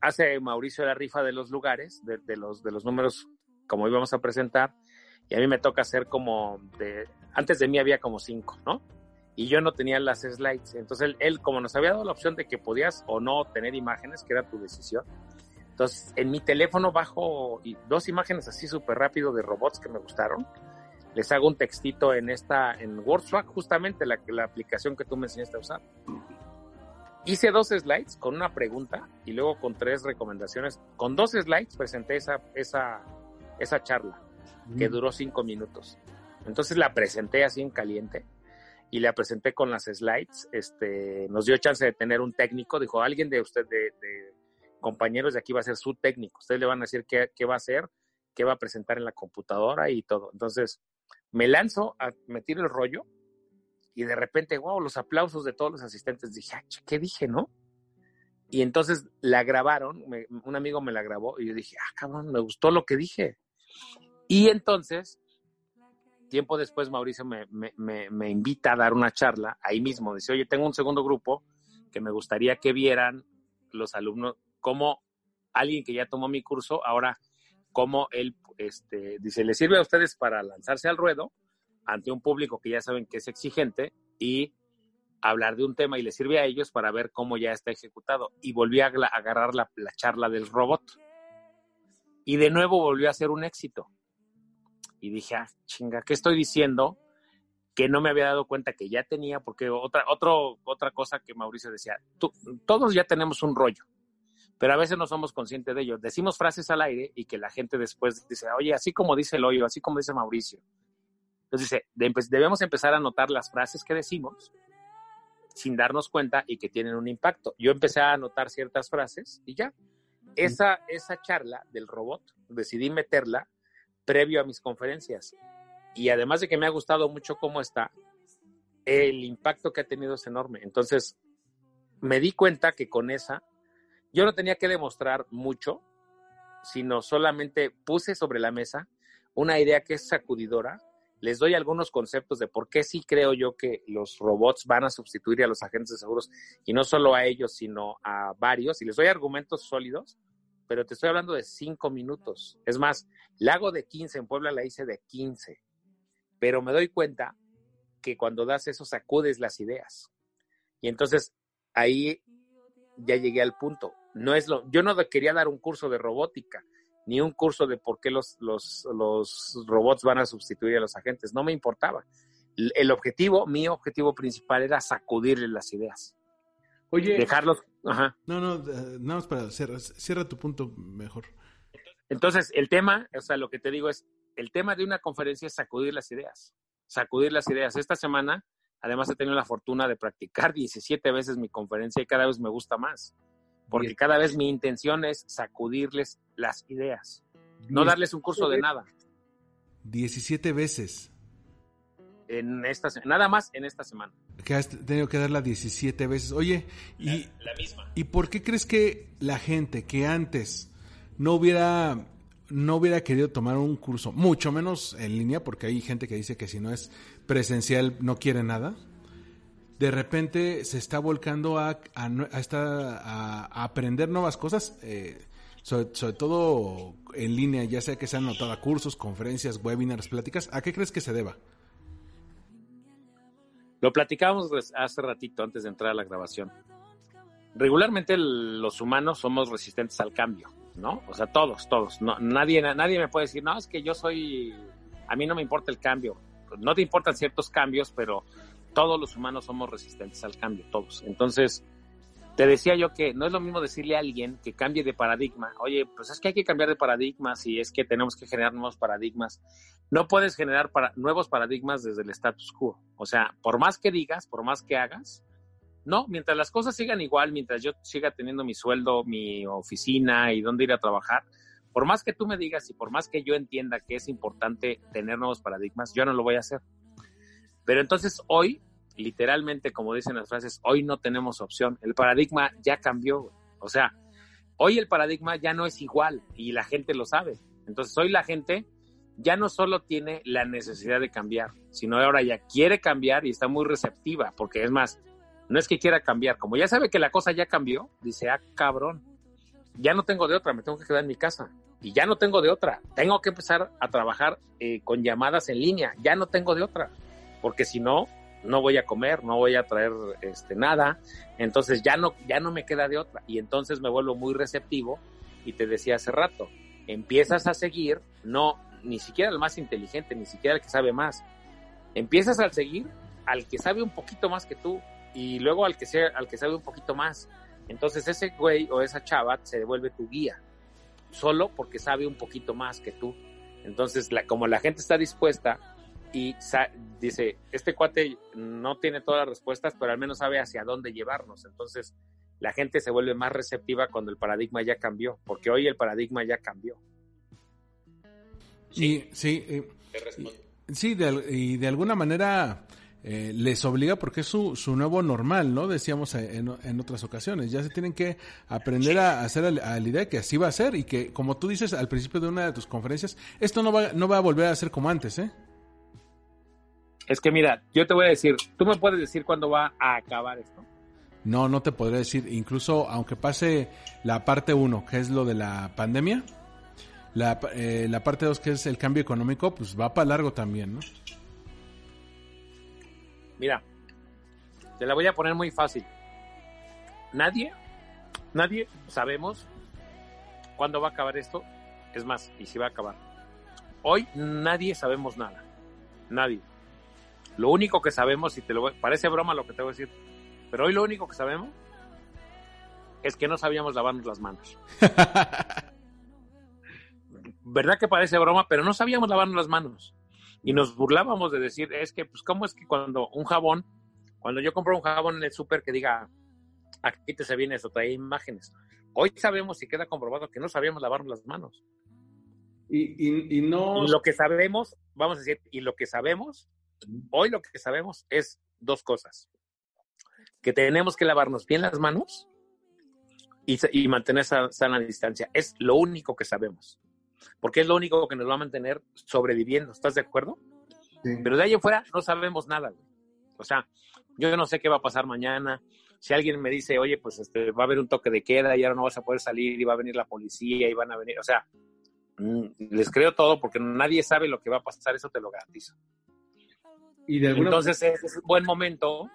B: hace Mauricio la rifa de los lugares, de, los, de los números como íbamos a presentar, y a mí me toca hacer como antes de mí había como cinco, ¿no? Y yo no tenía las slides. Entonces él, como nos había dado la opción de que podías o no tener imágenes, que era tu decisión. Entonces en mi teléfono bajo dos imágenes así súper rápido de robots que me gustaron. Les hago un textito en esta, en WordSwag, justamente la, la aplicación que tú me enseñaste a usar. Hice dos slides con una pregunta y luego con tres recomendaciones. Con dos slides presenté esa, esa, esa charla que duró cinco minutos. Entonces la presenté así en caliente y la presenté con las slides. Este, nos dio chance de tener un técnico. Dijo, alguien de usted, de, de compañeros de aquí va a ser su técnico. Ustedes le van a decir qué, qué va a hacer, qué va a presentar en la computadora y todo. Entonces me lanzo a meter el rollo y de repente, wow, los aplausos de todos los asistentes. Dije, ah, ¿qué dije, no? Y entonces la grabaron, un amigo me la grabó y yo dije, ah, cabrón, me gustó lo que dije. Y entonces, tiempo después, Mauricio me, me, me, me, invita a dar una charla ahí mismo. Dice, oye, tengo un segundo grupo que me gustaría que vieran los alumnos, cómo alguien que ya tomó mi curso, ahora, cómo él, este, dice, le sirve a ustedes para lanzarse al ruedo ante un público que ya saben que es exigente y hablar de un tema y le sirve a ellos para ver cómo ya está ejecutado. Y volví a agarrar la, la charla del robot. Y de nuevo volvió a ser un éxito y dije, ah, chinga, ¿qué estoy diciendo? Que no me había dado cuenta que ya tenía, porque otra, otro, otra cosa que Mauricio decía, todos ya tenemos un rollo, pero a veces no somos conscientes de ello. Decimos frases al aire y que la gente después dice, oye, así como dice el hoyo, así como dice Mauricio. Entonces dice, debemos empezar a notar las frases que decimos sin darnos cuenta y que tienen un impacto. Yo empecé a anotar ciertas frases y ya. Esa, esa charla del robot, decidí meterla previo a mis conferencias. Y además de que me ha gustado mucho cómo está, el impacto que ha tenido es enorme. Entonces, me di cuenta que con esa, yo no tenía que demostrar mucho, sino solamente puse sobre la mesa una idea que es sacudidora les doy algunos conceptos de por qué sí creo yo que los robots van a sustituir a los agentes de seguros y no solo a ellos, sino a varios. Y les doy argumentos sólidos, pero te estoy hablando de cinco minutos. Es más, la hago de 15, en Puebla la hice de 15. Pero me doy cuenta que cuando das eso sacudes las ideas. Y entonces ahí ya llegué al punto. No es lo, yo no quería dar un curso de robótica, ni un curso de por qué los, los, los robots van a sustituir a los agentes. No me importaba. El, objetivo, mi objetivo principal era sacudirle las ideas.
C: Oye,
B: Dejarlos. Ajá.
A: No, no, eh, nada más para cerrar. Cierra tu punto mejor.
B: Entonces, el tema, o sea, lo que te digo es, el tema de una conferencia es sacudir las ideas. Sacudir las ideas. Esta semana, además, he tenido la fortuna de practicar [LAUGHS] 17 veces mi conferencia y cada vez me gusta más. Porque
C: Bien.
B: cada vez mi intención es sacudirles las ideas. No darles un curso de nada.
A: 17 veces.
B: En esta, nada más en esta semana.
A: Que has tenido que darla 17 veces. Oye, ¿y,
B: La misma.
A: ¿y por qué crees que la gente que antes no hubiera no hubiera querido tomar un curso, mucho menos en línea, porque hay gente que dice que si no es presencial no quiere nada, de repente se está volcando a, a, aprender nuevas cosas, eh, sobre, todo en línea, ya sea que sean anotadas cursos, conferencias, webinars, pláticas, ¿a qué crees que se deba?
B: Lo platicábamos hace ratito antes de entrar a la grabación. Regularmente los humanos somos resistentes al cambio, ¿no? O sea, todos, todos. No, nadie, nadie me puede decir, no, es que yo soy, a mí no me importa el cambio. No te importan ciertos cambios, pero todos los humanos somos resistentes al cambio, todos. Entonces, te decía yo que no es lo mismo decirle a alguien que cambie de paradigma. Oye, pues es que hay que cambiar de paradigmas y es que tenemos que generar nuevos paradigmas. No puedes generar nuevos paradigmas desde el status quo. O sea, por más que digas, por más que hagas, no, mientras las cosas sigan igual, mientras yo siga teniendo mi sueldo, mi oficina y dónde ir a trabajar, por más que tú me digas y por más que yo entienda que es importante tener nuevos paradigmas, yo no lo voy a hacer. Pero entonces hoy, literalmente, como dicen las frases, hoy no tenemos opción. El paradigma ya cambió. O sea, hoy el paradigma ya no es igual y la gente lo sabe. Entonces hoy la gente ya no solo tiene la necesidad de cambiar, sino ahora ya quiere cambiar y está muy receptiva, porque es más, no es que quiera cambiar, como ya sabe que la cosa ya cambió, dice, ah, cabrón, ya no tengo de otra, me tengo que quedar en mi casa. Y ya no tengo de otra, tengo que empezar a trabajar eh, con llamadas en línea, ya no tengo de otra, porque si no, no voy a comer, no voy a traer este, nada, entonces ya no, ya no me queda de otra. Y entonces me vuelvo muy receptivo y te decía hace rato, empiezas a seguir, no, ni siquiera el más inteligente, ni siquiera el que sabe más, empiezas a seguir al que sabe un poquito más que tú y luego al que, sea, al que sabe un poquito más. Entonces ese güey o esa chava se vuelve tu guía, solo porque sabe un poquito más que tú. Entonces, la, como la gente está dispuesta y sa- dice, este cuate no tiene todas las respuestas, pero al menos sabe hacia dónde llevarnos. Entonces, la gente se vuelve más receptiva cuando el paradigma ya cambió, porque hoy el paradigma ya cambió.
A: Y sí, eh, y- sí, de, y de alguna manera eh, les obliga porque es su, su nuevo normal, ¿no? Decíamos eh, en, en otras ocasiones. Ya se tienen que aprender a hacer a la idea que así va a ser y que, como tú dices al principio de una de tus conferencias, esto no va, no va a volver a ser como antes, ¿eh?
B: Es que mira, yo te voy a decir, tú me puedes decir cuándo va a acabar esto.
A: No, no te podré decir, incluso aunque pase la parte 1, que es lo de la pandemia, la, eh, la parte 2, que es el cambio económico, pues va para largo también, ¿no?
B: Mira, te la voy a poner muy fácil. Nadie, nadie sabemos cuándo va a acabar esto. Es más, y si va a acabar. Hoy nadie sabemos nada. Nadie. Lo único que sabemos, y te lo voy, parece broma lo que te voy a decir, pero hoy lo único que sabemos es que no sabíamos lavarnos las manos. [LAUGHS] ¿Verdad que parece broma? Pero no sabíamos lavarnos las manos. Y nos burlábamos de decir, es que, pues, ¿cómo es que cuando un jabón, cuando yo compro un jabón en el súper que diga, aquí te se viene esto, trae imágenes. Hoy sabemos y queda comprobado que no sabíamos lavarnos las manos.
C: Y, y, y no.
B: Y lo que sabemos, vamos a decir, y lo que sabemos, hoy lo que sabemos es dos cosas. Que tenemos que lavarnos bien las manos y, y mantener esa sana distancia. Es lo único que sabemos. Porque es lo único que nos va a mantener sobreviviendo. ¿Estás de acuerdo?
C: Sí.
B: Pero de ahí en fuera no sabemos nada, güey. O sea, yo no sé qué va a pasar mañana. Si alguien me dice, oye, pues este, va a haber un toque de queda y ahora no vas a poder salir y va a venir la policía y van a venir, o sea, mm, les creo todo porque nadie sabe lo que va a pasar, eso te lo garantizo.
C: Y de alguna
B: Entonces es, es un buen momento,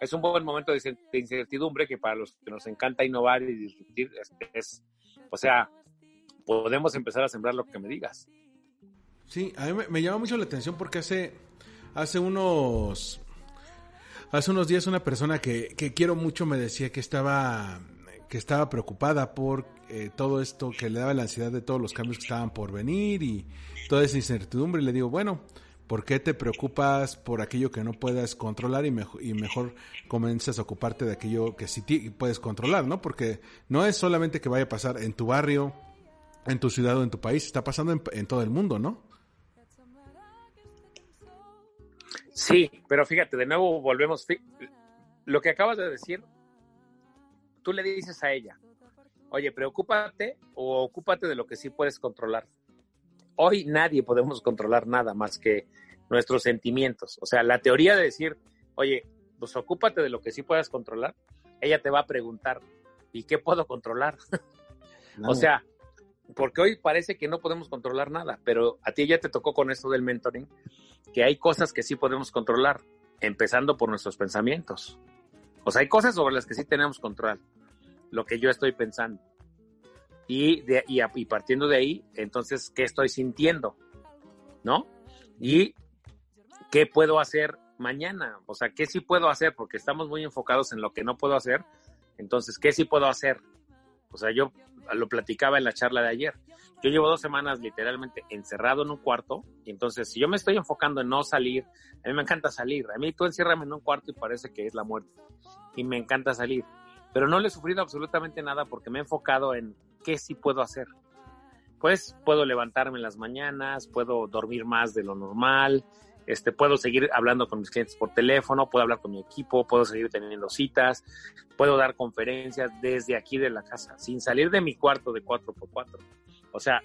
B: es un buen momento de incert- de incertidumbre que para los que nos encanta innovar y disruptir, este, es, o sea, podemos empezar a sembrar lo que me digas.
A: Sí, a mí me, me llama mucho la atención porque hace, hace unos hace unos días una persona que, que quiero mucho me decía que estaba que estaba preocupada por eh, todo esto, que le daba la ansiedad de todos los cambios que estaban por venir y toda esa incertidumbre. Y le digo, bueno, ¿por qué te preocupas por aquello que no puedas controlar y, mejo- y mejor comienzas a ocuparte de aquello que sí puedes controlar, ¿no? Porque no es solamente que vaya a pasar en tu barrio, en tu ciudad o en tu país, está pasando en, en todo el mundo, ¿no?
B: Sí, pero fíjate, de nuevo volvemos. Lo que acabas de decir, tú le dices a ella, oye, preocúpate o ocúpate de lo que sí puedes controlar. Hoy nadie podemos controlar nada más que nuestros sentimientos. O sea, la teoría de decir, oye, pues ocúpate de lo que sí puedas controlar, ella te va a preguntar, ¿y qué puedo controlar? [LAUGHS] O sea, porque hoy parece que no podemos controlar nada, pero a ti ya te tocó con esto del mentoring, que hay cosas que sí podemos controlar, empezando por nuestros pensamientos. O sea, hay cosas sobre las que sí tenemos control, lo que yo estoy pensando. Y, de, y, a- y partiendo de ahí, entonces, ¿qué estoy sintiendo? ¿No? Y qué puedo hacer mañana, o sea, qué sí puedo hacer, porque estamos muy enfocados en lo que no puedo hacer, entonces, ¿qué sí puedo hacer? O sea, yo lo platicaba en la charla de ayer. Yo llevo dos semanas literalmente encerrado en un cuarto, y entonces si yo me estoy enfocando en no salir, a mí me encanta salir, a mí tú enciérrame en un cuarto y parece que es la muerte, y me encanta salir, pero no le he sufrido absolutamente nada porque me he enfocado en qué sí puedo hacer. Pues puedo levantarme en las mañanas, puedo dormir más de lo normal, este, puedo seguir hablando con mis clientes por teléfono, puedo hablar con mi equipo, puedo seguir teniendo citas, puedo dar conferencias desde aquí de la casa, sin salir de mi cuarto de 4x4. O sea,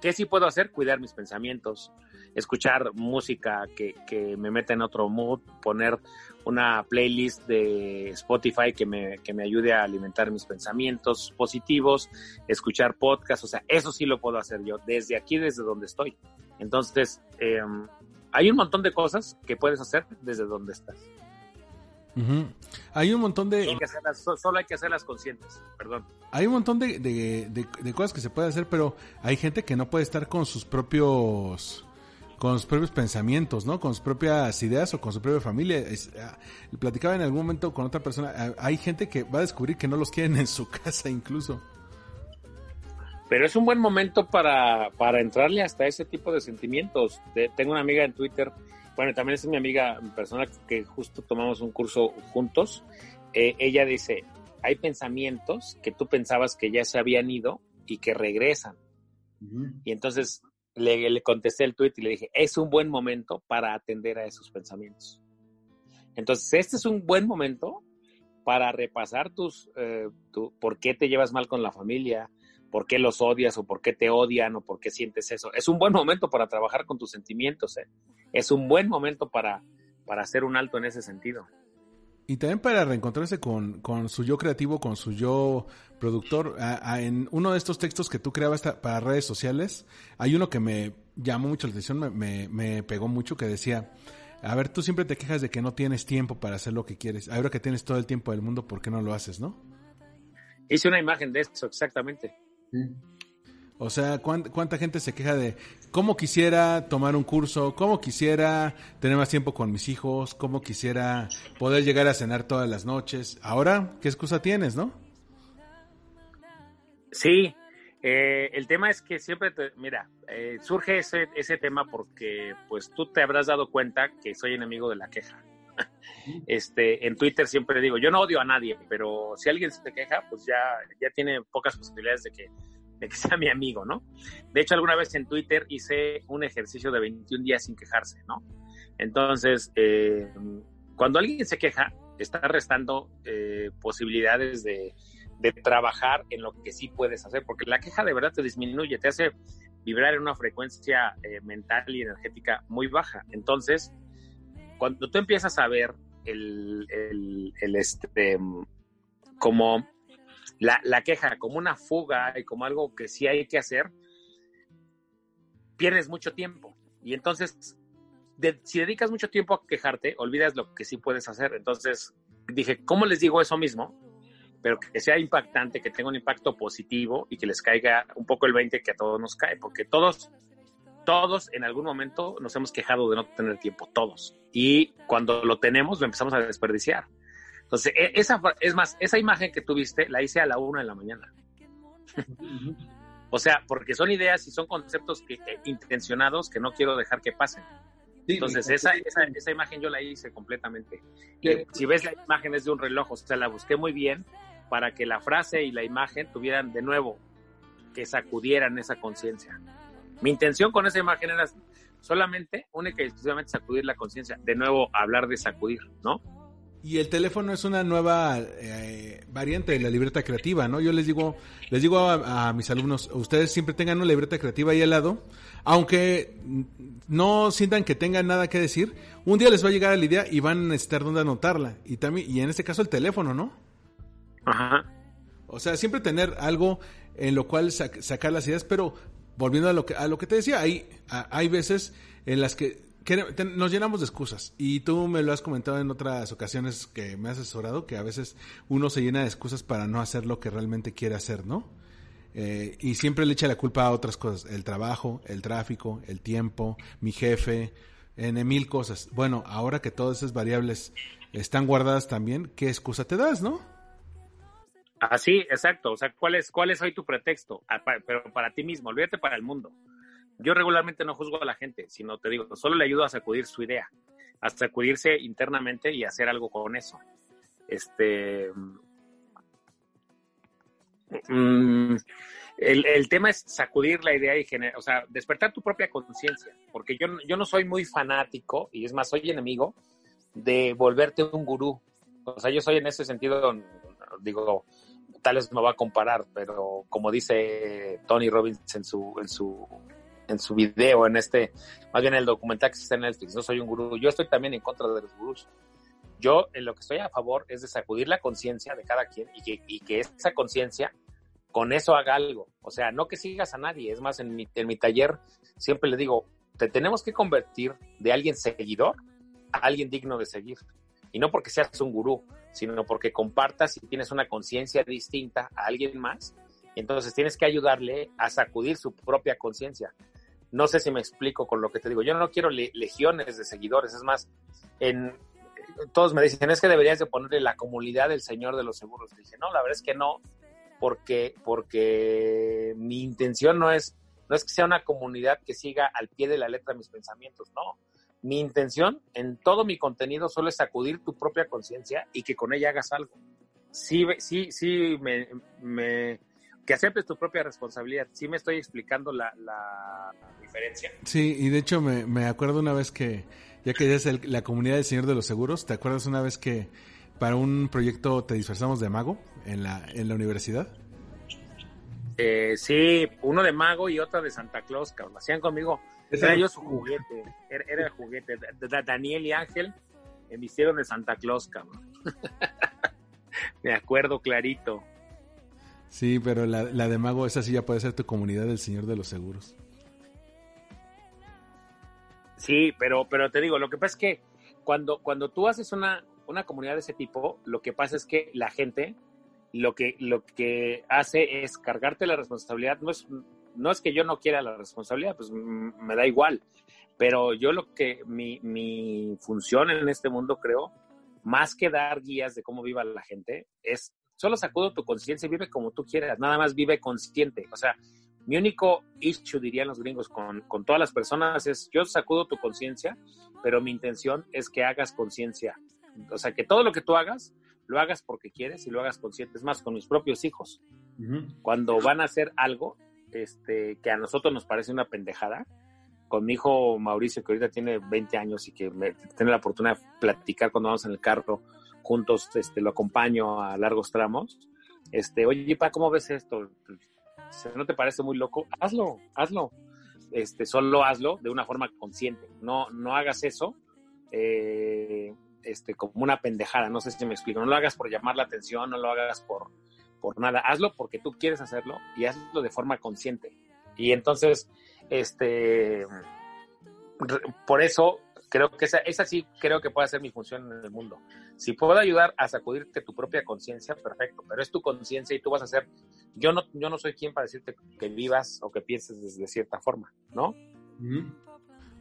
B: ¿qué sí puedo hacer? Cuidar mis pensamientos, escuchar música que, que me meta en otro mood, poner una playlist de Spotify que me, que me ayude a alimentar mis pensamientos positivos, escuchar podcasts, o sea, eso sí lo puedo hacer yo desde aquí, desde donde estoy. Entonces, eh, hay un montón de cosas que puedes hacer desde donde estás.
A: Hay un montón de...
B: Hay que hacerlas, so- solo hay que hacerlas conscientes, perdón.
A: Hay un montón de, de- de- de cosas que se puede hacer, pero hay gente que no puede estar con sus propios con sus propios pensamientos, ¿no? Con sus propias ideas o con su propia familia. Es, ah, platicaba en algún momento con otra persona, ah, hay gente que va a descubrir que no los quieren en su [LAUGHS] casa incluso.
B: Pero es un buen momento para, para entrarle hasta ese tipo de sentimientos. De- tengo una amiga en Twitter, bueno, también es mi amiga persona que justo tomamos un curso juntos. Eh, ella dice, hay pensamientos que tú pensabas que ya se habían ido y que regresan. Y entonces le, le contesté el tweet y le dije, es un buen momento para atender a esos pensamientos. Entonces, este es un buen momento para repasar tus, eh, tu, por qué te llevas mal con la familia, por qué los odias o por qué te odian o por qué sientes eso. Es un buen momento para trabajar con tus sentimientos. ¿eh? Es un buen momento para, para hacer un alto en ese sentido.
A: Y también para reencontrarse con, con su yo creativo, con su yo productor. A- a- en uno de estos textos que tú creabas para redes sociales, hay uno que me llamó mucho la atención, me, me, me pegó mucho, que decía, a ver, tú siempre te quejas de que no tienes tiempo para hacer lo que quieres. Ahora que tienes todo el tiempo del mundo, ¿por qué no lo haces, no?
B: Hice una imagen de eso, exactamente.
A: O sea, ¿cuán- ¿cuánta gente se queja de cómo quisiera tomar un curso, cómo quisiera tener más tiempo con mis hijos, cómo quisiera poder llegar a cenar todas las noches? Ahora, ¿qué excusa tienes, no?
B: Sí, eh, el tema es que siempre, te- mira, eh, surge ese, ese tema porque pues tú te habrás dado cuenta que soy enemigo de la queja. [LAUGHS] Este, en Twitter siempre digo, yo no odio a nadie, pero si alguien se queja, pues ya, ya tiene pocas posibilidades de que, de que [LAUGHS] sea mi amigo, ¿no? De hecho, alguna vez en Twitter hice un ejercicio de 21 días sin quejarse, ¿no? Entonces, eh, cuando alguien se queja, está restando eh, posibilidades de, de trabajar en lo que sí puedes hacer, porque la queja de verdad te disminuye, te hace vibrar en una frecuencia eh, mental y energética muy baja. Entonces, cuando tú empiezas a ver el, el, este, como la, la, queja como una fuga y como algo que sí hay que hacer, pierdes mucho tiempo. Y entonces, si dedicas mucho tiempo a quejarte, olvidas lo que sí puedes hacer. Entonces, dije, ¿cómo les digo eso mismo? Pero que sea impactante, que tenga un impacto positivo y que les caiga un poco el 20 que a todos nos cae, porque todos, todos en algún momento nos hemos quejado de no tener tiempo, todos. Y cuando lo tenemos, lo empezamos a desperdiciar. Entonces, e, esa, es más, esa imagen que tuviste la hice a la una de la mañana. [LAUGHS] o sea, porque son ideas y son conceptos que, eh, intencionados que no quiero dejar que pasen. Sí, Entonces, esa, esa, esa, imagen yo la hice completamente. Eh, si ves la imagen es de un reloj, o sea, la busqué muy bien para que la frase y la imagen tuvieran de nuevo que sacudieran esa conciencia. Mi intención con esa imagen era solamente, única y exclusivamente sacudir la conciencia. De nuevo, hablar de sacudir, ¿no?
A: Y el teléfono es una nueva eh, variante de la libreta creativa, ¿no? Yo les digo, les digo a, a, mis alumnos, ustedes siempre tengan una libreta creativa ahí al lado, aunque no sientan que tengan nada que decir, un día les va a llegar la idea y van a necesitar dónde anotarla. Y también, y en este caso el teléfono, ¿no?
B: Ajá.
A: O sea, siempre tener algo en lo cual sac sacar las ideas, pero volviendo a lo que, a lo que te decía, hay, hay veces en las que que nos llenamos de excusas y tú me lo has comentado en otras ocasiones que me has asesorado que a veces uno se llena de excusas para no hacer lo que realmente quiere hacer, ¿no? Eh, y siempre le echa la culpa a otras cosas, el trabajo, el tráfico, el tiempo, mi jefe, en mil cosas. Bueno, ahora que todas esas variables están guardadas también, ¿qué excusa te das, no?
B: Así, exacto. O sea, ¿cuál es, cuál es hoy tu pretexto? Pero para ti mismo, olvídate para el mundo. Yo regularmente no juzgo a la gente, sino te digo, solo le ayudo a sacudir su idea, a sacudirse internamente y hacer algo con eso. Este. Mm, el, el, tema es sacudir la idea y generar, o sea, despertar tu propia conciencia, porque yo, yo no soy muy fanático, y es más, soy enemigo de volverte un gurú. O sea, yo soy en ese sentido, digo, tal vez me va a comparar, pero como dice Tony Robbins en su, en su en su video, en este, más bien el documental que está en Netflix, no soy un gurú, yo estoy también en contra de los gurús. Yo en lo que estoy a favor es de sacudir la conciencia de cada quien y que, y que esa conciencia con eso haga algo. O sea, no que sigas a nadie. Es más, en mi, en mi taller siempre le digo, te tenemos que convertir de alguien seguidor a alguien digno de seguir. Y no porque seas un gurú, sino porque compartas y tienes una conciencia distinta a alguien más. Entonces tienes que ayudarle a sacudir su propia conciencia. No sé si me explico con lo que te digo. Yo no quiero le legiones de seguidores. Es más, en, todos me dicen, es que deberías de ponerle la comunidad del Señor de los Seguros. Dije, no, la verdad es que no, porque, porque mi intención no es, no es que sea una comunidad que siga al pie de la letra mis pensamientos, no. Mi intención en todo mi contenido solo es sacudir tu propia conciencia y que con ella hagas algo. Sí, sí, sí, me, que aceptes tu propia responsabilidad. Sí me estoy explicando la, diferencia.
A: Sí, y de hecho me, me acuerdo una vez que, ya que eres el, la comunidad del Señor de los Seguros, ¿te acuerdas una vez que para un proyecto te disfrazamos de mago en la, en la universidad?
B: Eh, sí, uno de mago y otro de Santa Claus, cabrón. Hacían conmigo. Era yo su juguete. Era, era el juguete. Daniel y Ángel me vistieron de Santa Claus, cabrón. [LAUGHS] me acuerdo clarito.
A: Sí, pero la, la, de mago, esa sí ya puede ser tu comunidad del Señor de los Seguros.
B: Sí, pero, pero te digo, lo que pasa es que cuando, cuando tú haces una, una comunidad de ese tipo, lo que pasa es que la gente lo que, lo que hace es cargarte la responsabilidad. No es, no es que yo no quiera la responsabilidad, pues me da igual. Pero yo lo que, mi, mi función en este mundo, creo, más que dar guías de cómo viva la gente, es solo sacudo tu conciencia y vive como tú quieras, nada más vive consciente. O sea, mi único issue, dirían los gringos, con, con todas las personas es, yo sacudo tu conciencia, pero mi intención es que hagas conciencia. O sea, que todo lo que tú hagas, lo hagas porque quieres y lo hagas consciente. Es más, con mis propios hijos. Uh -huh. Cuando van a hacer algo este, que a nosotros nos parece una pendejada, con mi hijo Mauricio, que ahorita tiene 20 años y que me, tiene la oportunidad de platicar cuando vamos en el carro juntos, este, lo acompaño a largos tramos. Este, oye, pa, ¿cómo ves esto? ¿No te parece muy loco? Hazlo, hazlo. este, solo hazlo de una forma consciente. No, no hagas eso eh, este, como una pendejada, no sé si me explico. No lo hagas por llamar la atención, no lo hagas por, por nada. Hazlo porque tú quieres hacerlo y hazlo de forma consciente. Y entonces, este, por eso creo que esa, esa sí creo que puede ser mi función en el mundo. Si puedo ayudar a sacudirte tu propia conciencia, perfecto, pero es tu conciencia y tú vas a hacer, yo no, yo no soy quien para decirte que vivas o que pienses de, de cierta forma, ¿no?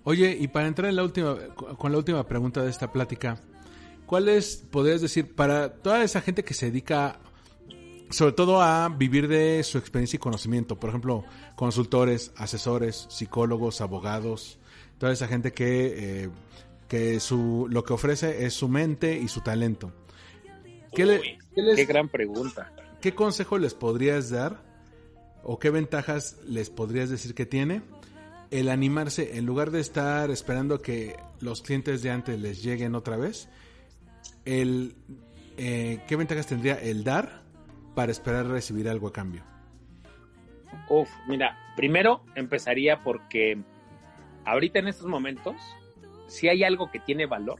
A: Oye, y para entrar en la última, con la última pregunta de esta plática, ¿cuál es, podrías decir, para toda esa gente que se dedica sobre todo a vivir de su experiencia y conocimiento? Por ejemplo, consultores, asesores, psicólogos, abogados, toda esa gente que, eh, que su, lo que ofrece es su mente y su talento. ¿Qué, le-
B: Uy,
A: qué les-
B: qué gran pregunta.
A: ¿Qué consejo les podrías dar o qué ventajas les podrías decir que tiene el animarse en lugar de estar esperando que los clientes de antes les lleguen otra vez? El, eh, ¿Qué ventajas tendría el dar para esperar recibir algo a cambio?
B: Uf, mira, primero empezaría porque ahorita en estos momentos, si hay algo que tiene valor,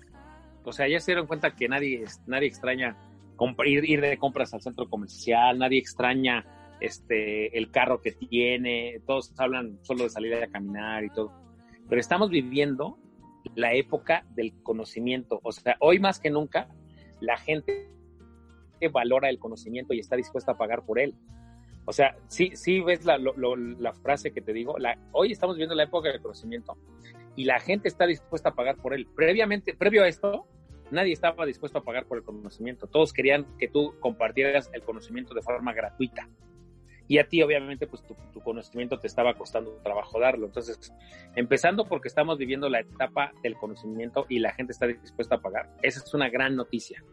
B: o sea, ya se dieron cuenta que nadie, nadie extraña ir, ir de compras al centro comercial, nadie extraña este el carro que tiene, todos hablan solo de salir a caminar y todo. Pero estamos viviendo la época del conocimiento, o sea, hoy más que nunca la gente valora el conocimiento y está dispuesta a pagar por él. O sea, sí, sí ves la, la frase que te digo. La, hoy estamos viendo la época del conocimiento y la gente está dispuesta a pagar por él. Previamente, previo a esto, nadie estaba dispuesto a pagar por el conocimiento. Todos querían que tú compartieras el conocimiento de forma gratuita. Y a ti, obviamente, pues tu, tu conocimiento te estaba costando trabajo darlo. Entonces, empezando porque estamos viviendo la etapa del conocimiento y la gente está dispuesta a pagar. Esa es una gran noticia.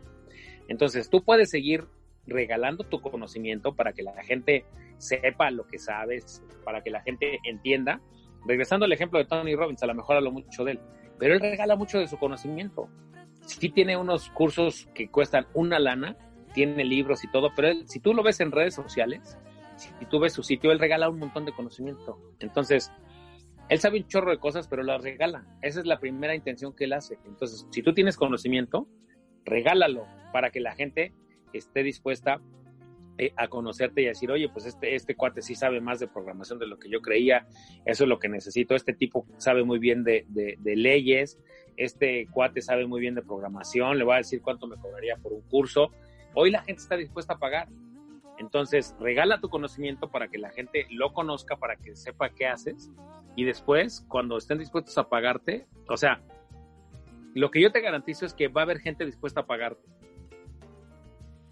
B: Entonces, tú puedes seguir regalando tu conocimiento para que la gente sepa lo que sabes, para que la gente entienda. Regresando al ejemplo de Tony Robbins, a lo mejor hablo mucho de él, pero él regala mucho de su conocimiento. Sí tiene unos cursos que cuestan una lana, tiene libros y todo, pero él, si tú lo ves en redes sociales, si tú ves su sitio, él regala un montón de conocimiento. Entonces, él sabe un chorro de cosas, pero las regala. Esa es la primera intención que él hace. Entonces, si tú tienes conocimiento, regálalo para que la gente esté dispuesta eh, a conocerte y a decir, oye, pues este, este cuate sí sabe más de programación de lo que yo creía, eso es lo que necesito, este tipo sabe muy bien de, de- leyes, este cuate sabe muy bien de programación, le voy a decir cuánto me cobraría por un curso. Hoy la gente está dispuesta a pagar. Entonces, regala tu conocimiento para que la gente lo conozca, para que sepa qué haces. Y después, cuando estén dispuestos a pagarte, o sea, lo que yo te garantizo es que va a haber gente dispuesta a pagarte.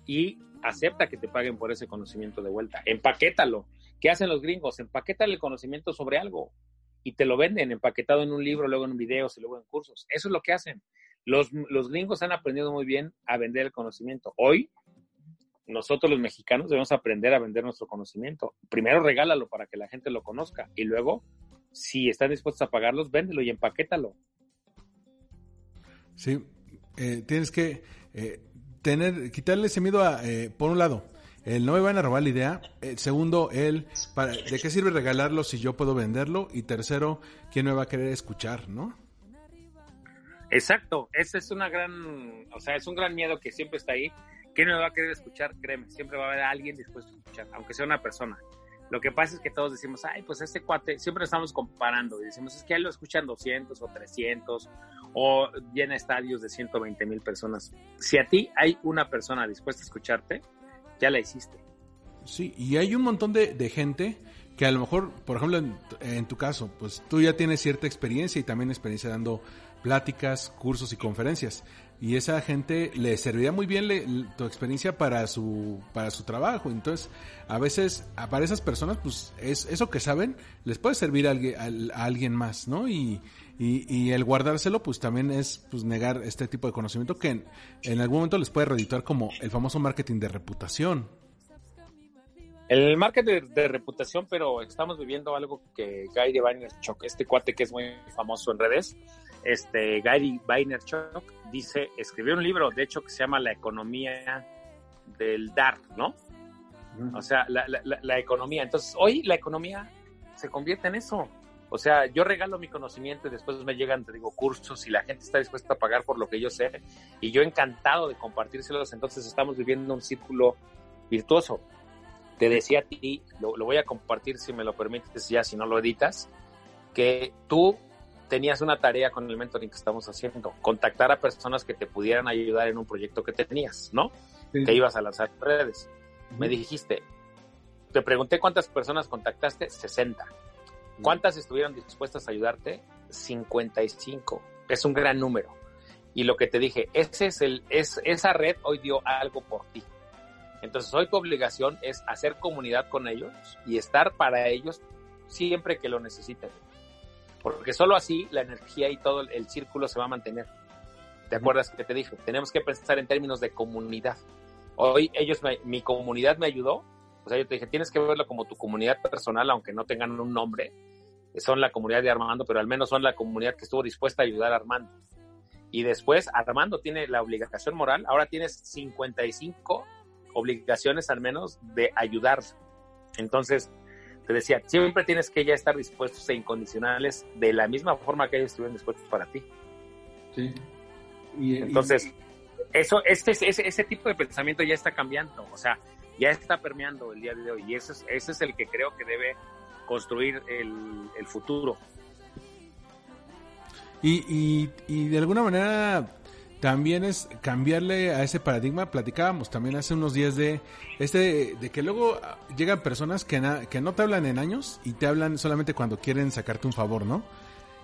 B: Y acepta que te paguen por ese conocimiento de vuelta. Empaquétalo. ¿Qué hacen los gringos? Empaquétale el conocimiento sobre algo y te lo venden empaquetado en un libro, luego en videos y luego en cursos. Eso es lo que hacen. Los, los gringos han aprendido muy bien a vender el conocimiento. Hoy, nosotros los mexicanos debemos aprender a vender nuestro conocimiento. Primero regálalo para que la gente lo conozca y luego, si están dispuestos a pagarlos, véndelo y empaquétalo.
A: Sí, eh, tienes que eh, tener, quitarle ese miedo a, eh, por un lado, el no me van a robar la idea. El segundo, el, para, ¿de qué sirve regalarlo si yo puedo venderlo? Y tercero, ¿quién me va a querer escuchar, no?
B: Exacto, ese es una gran, o sea, es un gran miedo que siempre está ahí. ¿Quién me va a querer escuchar? Créeme, siempre va a haber alguien dispuesto a escuchar, aunque sea una persona. Lo que pasa es que todos decimos, ay, pues este cuate, siempre estamos comparando y decimos, es que él lo escuchan 200 o 300 o llena estadios de 120 mil personas. Si a ti hay una persona dispuesta a escucharte, ya la hiciste.
A: Sí, y hay un montón de, de gente que a lo mejor, por ejemplo, en, en tu caso, pues tú ya tienes cierta experiencia y también experiencia dando pláticas, cursos y conferencias. Y esa gente le serviría muy bien tu experiencia para su para su trabajo. Entonces, a veces a- para esas personas, pues es eso que saben les puede servir a alguien, al- a alguien más, ¿no? Y, y, y el guardárselo, pues también es pues negar este tipo de conocimiento que en, algún momento les puede redituar como el famoso marketing de reputación.
B: El marketing de, reputación, pero estamos viviendo algo que Gary Vaynerchuk, este cuate que es muy famoso en redes, este Gary Vaynerchuk dice, escribió un libro, de hecho, que se llama La economía del dar, ¿no? O sea, la, la- la- la economía. Entonces, hoy la economía se convierte en eso. O sea, yo regalo mi conocimiento y después me llegan, te digo, cursos y la gente está dispuesta a pagar por lo que yo sé y yo encantado de compartírselos. Entonces estamos viviendo un círculo virtuoso. Te decía a ti, lo, lo voy a compartir si me lo permites ya, si no lo editas, que tú tenías una tarea con el mentoring que estamos haciendo, contactar a personas que te pudieran ayudar en un proyecto que tenías, ¿no?
C: Sí.
B: Que ibas a lanzar redes. Me dijiste, te pregunté cuántas personas contactaste, 60. ¿Cuántas estuvieron dispuestas a ayudarte? 55. Es un gran número. Y lo que te dije, ese es el, es, esa red hoy dio algo por ti. Entonces hoy tu obligación es hacer comunidad con ellos y estar para ellos siempre que lo necesiten. Porque solo así la energía y todo el, círculo se va a mantener. ¿Te acuerdas que te dije? Tenemos que pensar en términos de comunidad. Hoy ellos, me- mi comunidad me ayudó. O sea, yo te dije, tienes que verlo como tu comunidad personal, aunque no tengan un nombre. Son la comunidad de Armando, pero al menos son la comunidad que estuvo dispuesta a ayudar a Armando. Y después Armando tiene la obligación moral. Ahora tienes 55 obligaciones al menos de ayudar. Entonces, te decía, siempre tienes que ya estar dispuestos e incondicionales de la misma forma que ellos estuvieron dispuestos para ti.
C: Sí. Y,
B: Entonces, eso, este, ese, ese tipo de pensamiento ya está cambiando, o sea, ya está permeando el día de hoy y ese es, ese es el que creo que debe construir el, el futuro.
A: Y, y, y de alguna manera también es cambiarle a ese paradigma. Platicábamos también hace unos días de este de que luego llegan personas que, na- que no te hablan en años y te hablan solamente cuando quieren sacarte un favor, ¿no?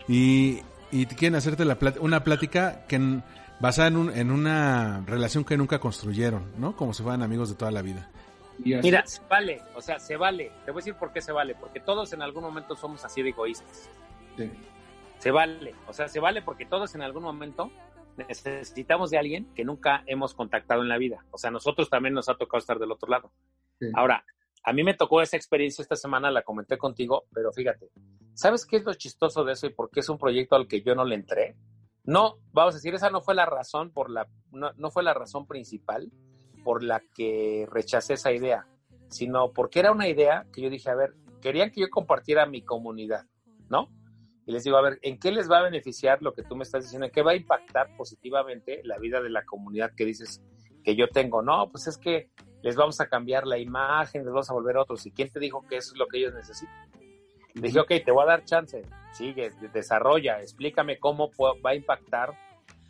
A: Y, y quieren hacerte la plat- una plática que basada en, un- en una relación que nunca construyeron, ¿no? Como si fueran amigos de toda la vida.
B: Mira, se vale, o sea, se vale. Te voy a decir por qué se vale, porque todos en algún momento somos así de egoístas.
C: sí.
B: Se vale, o sea, se vale porque todos en algún momento necesitamos de alguien que nunca hemos contactado en la vida. O sea, nosotros también nos ha tocado estar del otro lado.
C: Sí.
B: Ahora, a mí me tocó esa experiencia esta semana, la comenté contigo, pero fíjate, ¿sabes qué es lo chistoso de eso y por qué es un proyecto al que yo no le entré? No, vamos a decir, esa no fue la razón por la, no, no fue la razón principal por la que rechacé esa idea, sino porque era una idea que yo dije, a ver, querían que yo compartiera mi comunidad, ¿no? Y les digo, a ver, ¿en qué les va a beneficiar lo que tú me estás diciendo? ¿En qué va a impactar positivamente la vida de la comunidad que dices que yo tengo? No, pues es que les vamos a cambiar la imagen, les vamos a volver otros. ¿Y quién te dijo que eso es lo que ellos necesitan? Le dije, ok, te voy a dar chance. Sigue, de- desarrolla, explícame cómo va a impactar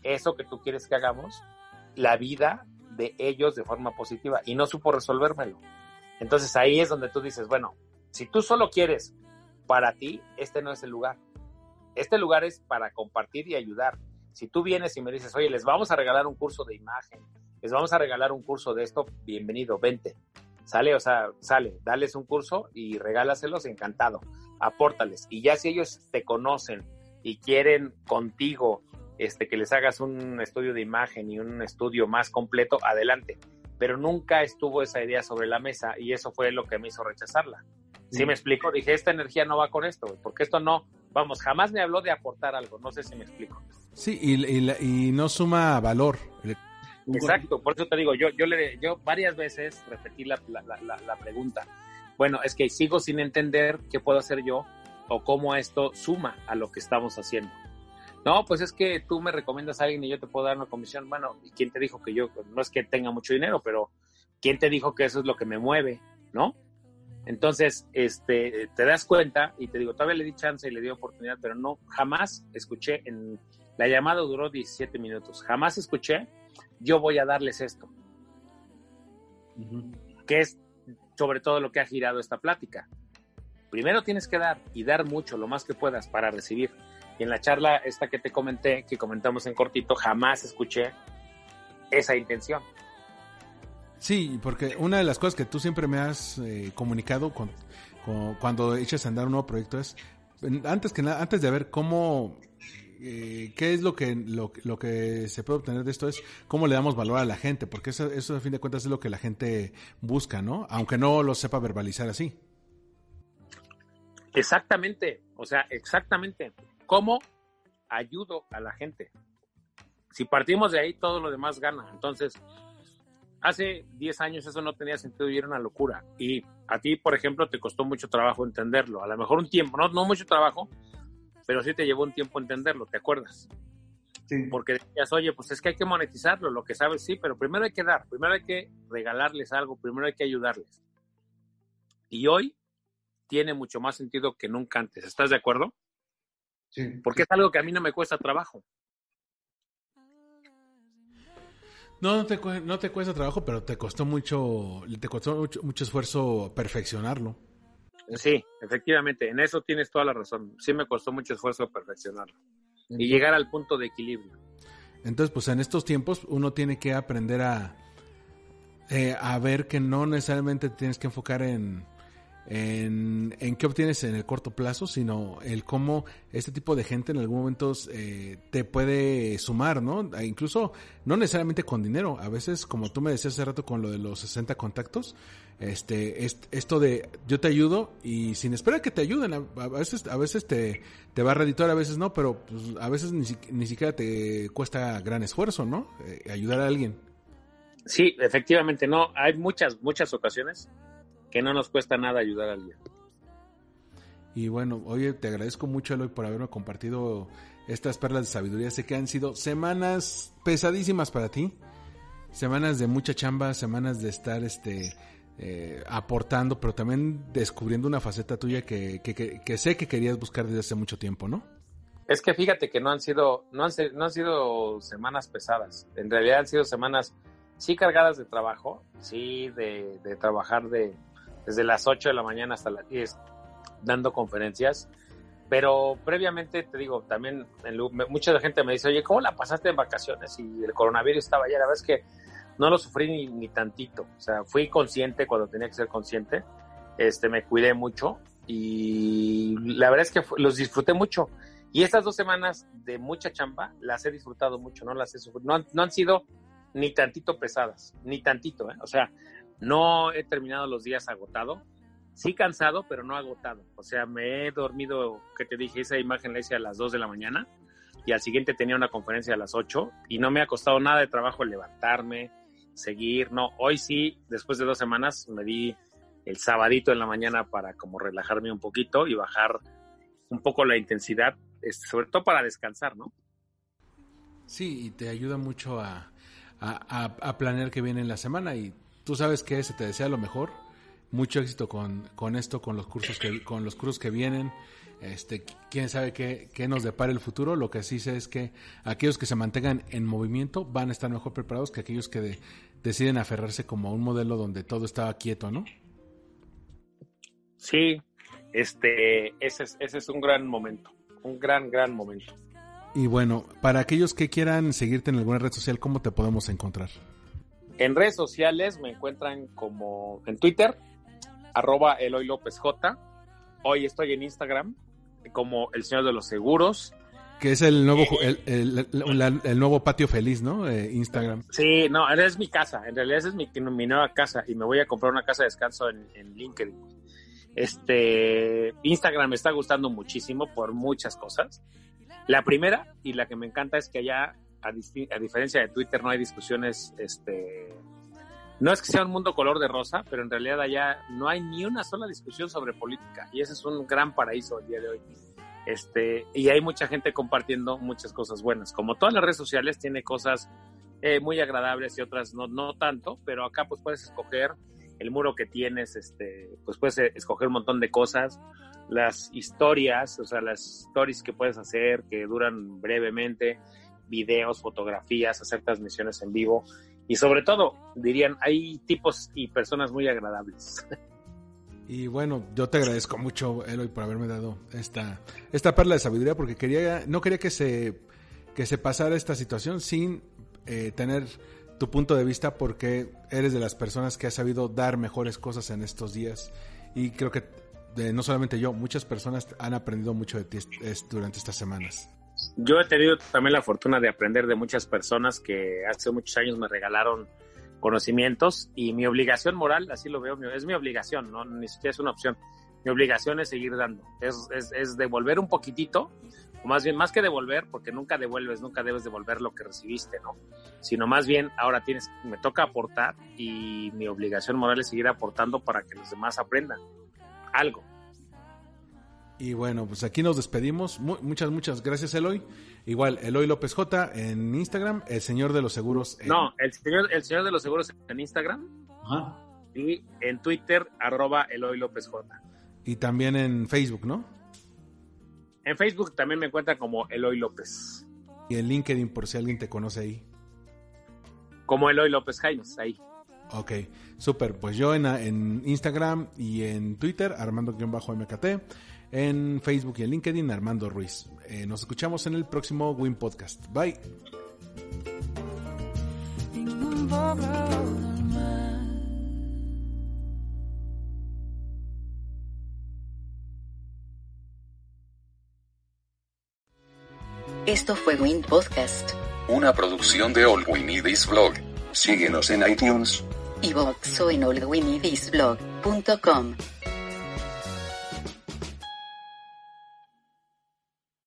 B: eso que tú quieres que hagamos, la vida de ellos de forma positiva. Y no supo resolvérmelo. Entonces ahí es donde tú dices, bueno, si tú solo quieres para ti, este no es el lugar. Este lugar es para compartir y ayudar. Si tú vienes y me dices, oye, les vamos a regalar un curso de imagen, les vamos a regalar un curso de esto, bienvenido, vente. Sale, o sea, sale, dales un curso y regálaselos, encantado. Apórtales. Y ya si ellos te conocen y quieren contigo este, que les hagas un estudio de imagen y un estudio más completo, adelante. Pero nunca estuvo esa idea sobre la mesa y eso fue lo que me hizo rechazarla. ¿Sí me explico? Dije, esta energía no va con esto, porque esto no, vamos, jamás me habló de aportar algo, no sé si me explico.
A: Sí, y, y y no suma valor.
B: Exacto, por eso te digo, yo, yo, le, yo varias veces repetí la, la, la, la- la pregunta. Bueno, es que sigo sin entender qué puedo hacer yo o cómo esto suma a lo que estamos haciendo. No, pues es que tú me recomiendas a alguien y yo te puedo dar una comisión. Bueno, ¿y quién te dijo que yo, no es que tenga mucho dinero, pero quién te dijo que eso es lo que me mueve, ¿no? Entonces, este, te das cuenta y te digo, todavía le di chance y le di oportunidad, pero no, jamás escuché en, la llamada duró 17 minutos, jamás escuché, yo voy a darles esto, que es sobre todo lo que ha girado esta plática. Primero tienes que dar y dar mucho, lo más que puedas para recibir. Y en la charla esta que te comenté, que comentamos en cortito, jamás escuché esa intención.
A: Sí, porque una de las cosas que tú siempre me has eh, comunicado con, cuando echas a andar un nuevo proyecto es, antes que nada, antes de ver cómo, eh, qué es lo que, lo, lo que se puede obtener de esto es cómo le damos valor a la gente, porque eso, eso a fin de cuentas es lo que la gente busca, ¿no? Aunque no lo sepa verbalizar así.
B: Exactamente, o sea, exactamente. ¿Cómo ayudo a la gente? Si partimos de ahí, todo lo demás gana. Entonces, hace 10 años eso no tenía sentido y era una locura. Y a ti, por ejemplo, te costó mucho trabajo entenderlo. A lo mejor un tiempo, no, no mucho trabajo, pero sí te llevó un tiempo entenderlo, ¿te acuerdas?
C: Sí.
B: Porque decías, oye, pues es que hay que monetizarlo, lo que sabes, sí, pero primero hay que dar, primero hay que regalarles algo, primero hay que ayudarles. Y hoy tiene mucho más sentido que nunca antes. ¿Estás de acuerdo?
C: Sí.
B: Porque es algo que a mí no me cuesta trabajo.
A: No, no te, no te cuesta trabajo, pero te costó mucho, te costó mucho, mucho esfuerzo perfeccionarlo.
B: Sí, efectivamente, en eso tienes toda la razón. Sí me costó mucho esfuerzo perfeccionarlo y llegar al punto de equilibrio.
A: Entonces, pues en estos tiempos uno tiene que aprender a, eh, a ver que no necesariamente te tienes que enfocar en, en, qué obtienes en el corto plazo, sino el cómo este tipo de gente en algún momento eh, te puede sumar, ¿no? E incluso no necesariamente con dinero. A veces, como tú me decías hace rato con lo de los 60 contactos, este, est- esto de yo te ayudo y sin esperar que te ayuden, a, veces, a veces te, te va a redituar, a veces no, pero pues, a veces ni, ni siquiera te cuesta gran esfuerzo, ¿no? Eh, ayudar a alguien.
B: Sí, efectivamente, no, hay muchas, muchas ocasiones que no nos cuesta nada ayudar a alguien.
A: Y bueno, oye, te agradezco mucho, Eloy, por haberme compartido estas perlas de sabiduría. Sé que han sido semanas pesadísimas para ti. Semanas de mucha chamba, semanas de estar este eh, aportando, pero también descubriendo una faceta tuya que, que, que, que sé que querías buscar desde hace mucho tiempo, ¿no?
B: Es que fíjate que no han sido, no han, no han sido semanas pesadas. En realidad han sido semanas sí cargadas de trabajo, sí de, de trabajar de, desde las 8 de la mañana hasta las 10 dando conferencias. Pero previamente, te digo, también en mucha gente me dice, oye, ¿cómo la pasaste en vacaciones? Y el coronavirus estaba allá. La verdad es que no lo sufrí ni, ni tantito. O sea, fui consciente cuando tenía que ser consciente. Este, me cuidé mucho y la verdad es que los disfruté mucho. Y estas dos semanas de mucha chamba las he disfrutado mucho, no las he sufrido. No no han sido ni tantito pesadas, ni tantito, ¿eh? O sea, no he terminado los días agotado. Sí cansado, pero no agotado. O sea, me he dormido, que te dije, esa imagen la hice a las 2 de la mañana y al siguiente tenía una conferencia a las 8 y no me ha costado nada de trabajo levantarme, seguir. No, hoy sí, después de dos semanas, me di el sabadito en la mañana para como relajarme un poquito y bajar un poco la intensidad, este, sobre todo para descansar, ¿no?
A: Sí, y te ayuda mucho a, planear que viene en la semana y tú sabes que se te desea lo mejor. Mucho éxito con, con esto, con los cursos que, con los cursos que vienen. Este, quién sabe qué, qué nos depara el futuro. Lo que sí sé es que aquellos que se mantengan en movimiento van a estar mejor preparados que aquellos que de- deciden aferrarse como a un modelo donde todo estaba quieto, ¿no?
B: Sí, este, ese es, ese es un gran momento, un gran, gran momento.
A: Y bueno, para aquellos que quieran seguirte en alguna red social, ¿cómo te podemos encontrar?
B: En redes sociales me encuentran como en Twitter, arroba Eloy López J. Hoy estoy en Instagram como el señor de los seguros.
A: Que es el nuevo ju- el, el- el- el nuevo patio feliz, ¿no? Eh, Instagram.
B: Sí, no, es mi casa. En realidad esa es mi, mi nueva casa y me voy a comprar una casa de descanso en, en LinkedIn. Este Instagram me está gustando muchísimo por muchas cosas. La primera y la que me encanta es que allá, a, a diferencia de Twitter, no hay discusiones. Este, no es que sea un mundo color de rosa, pero en realidad allá no hay ni una sola discusión sobre política y ese es un gran paraíso el día de hoy. Este, y hay mucha gente compartiendo muchas cosas buenas. Como todas las redes sociales, tiene cosas eh, muy agradables y otras no, no tanto, pero acá pues puedes escoger el muro que tienes, este, pues puedes eh, escoger un montón de cosas, las historias, o sea, las stories que puedes hacer que duran brevemente, videos, fotografías, hacer transmisiones en vivo y sobre todo, dirían, hay tipos y personas muy agradables.
A: Y bueno, yo te agradezco mucho, Eloy, por haberme dado esta, esta perla de sabiduría, porque quería, no quería que se, que se pasara esta situación sin eh, tener tu punto de vista, porque eres de las personas que ha sabido dar mejores cosas en estos días. Y creo que eh, no solamente yo, muchas personas han aprendido mucho de ti est- durante estas semanas.
B: Yo he tenido también la fortuna de aprender de muchas personas que hace muchos años me regalaron conocimientos y mi obligación moral, así lo veo, es mi obligación, no ni siquiera es una opción. Mi obligación es seguir dando, es, es, es devolver un poquitito o más bien, más que devolver, porque nunca devuelves, nunca debes devolver lo que recibiste, ¿no? Sino más bien, ahora tienes, me toca aportar y mi obligación moral es seguir aportando para que los demás aprendan algo.
A: Y bueno, pues aquí nos despedimos. Mu- muchas, muchas gracias, Eloy. Igual, Eloy López J en Instagram, el señor de los seguros. en-
B: No, el señor, el señor de los seguros en Instagram
C: Ajá.
B: y en Twitter, arroba Eloy López J.
A: Y también en Facebook, ¿no?
B: En Facebook también me encuentra como Eloy López.
A: Y en LinkedIn, por si alguien te conoce ahí.
B: Como Eloy López Jaimes, ahí.
A: Ok, súper. Pues yo en, en Instagram y en Twitter, Armando-MKT. En Facebook y en LinkedIn, Armando Ruiz. Eh, nos escuchamos en el próximo Win Podcast. Bye.
D: Esto fue Win Podcast,
E: Una producción de All We Need Is Blog. Síguenos en iTunes.
D: y o en allwinidisblog.com.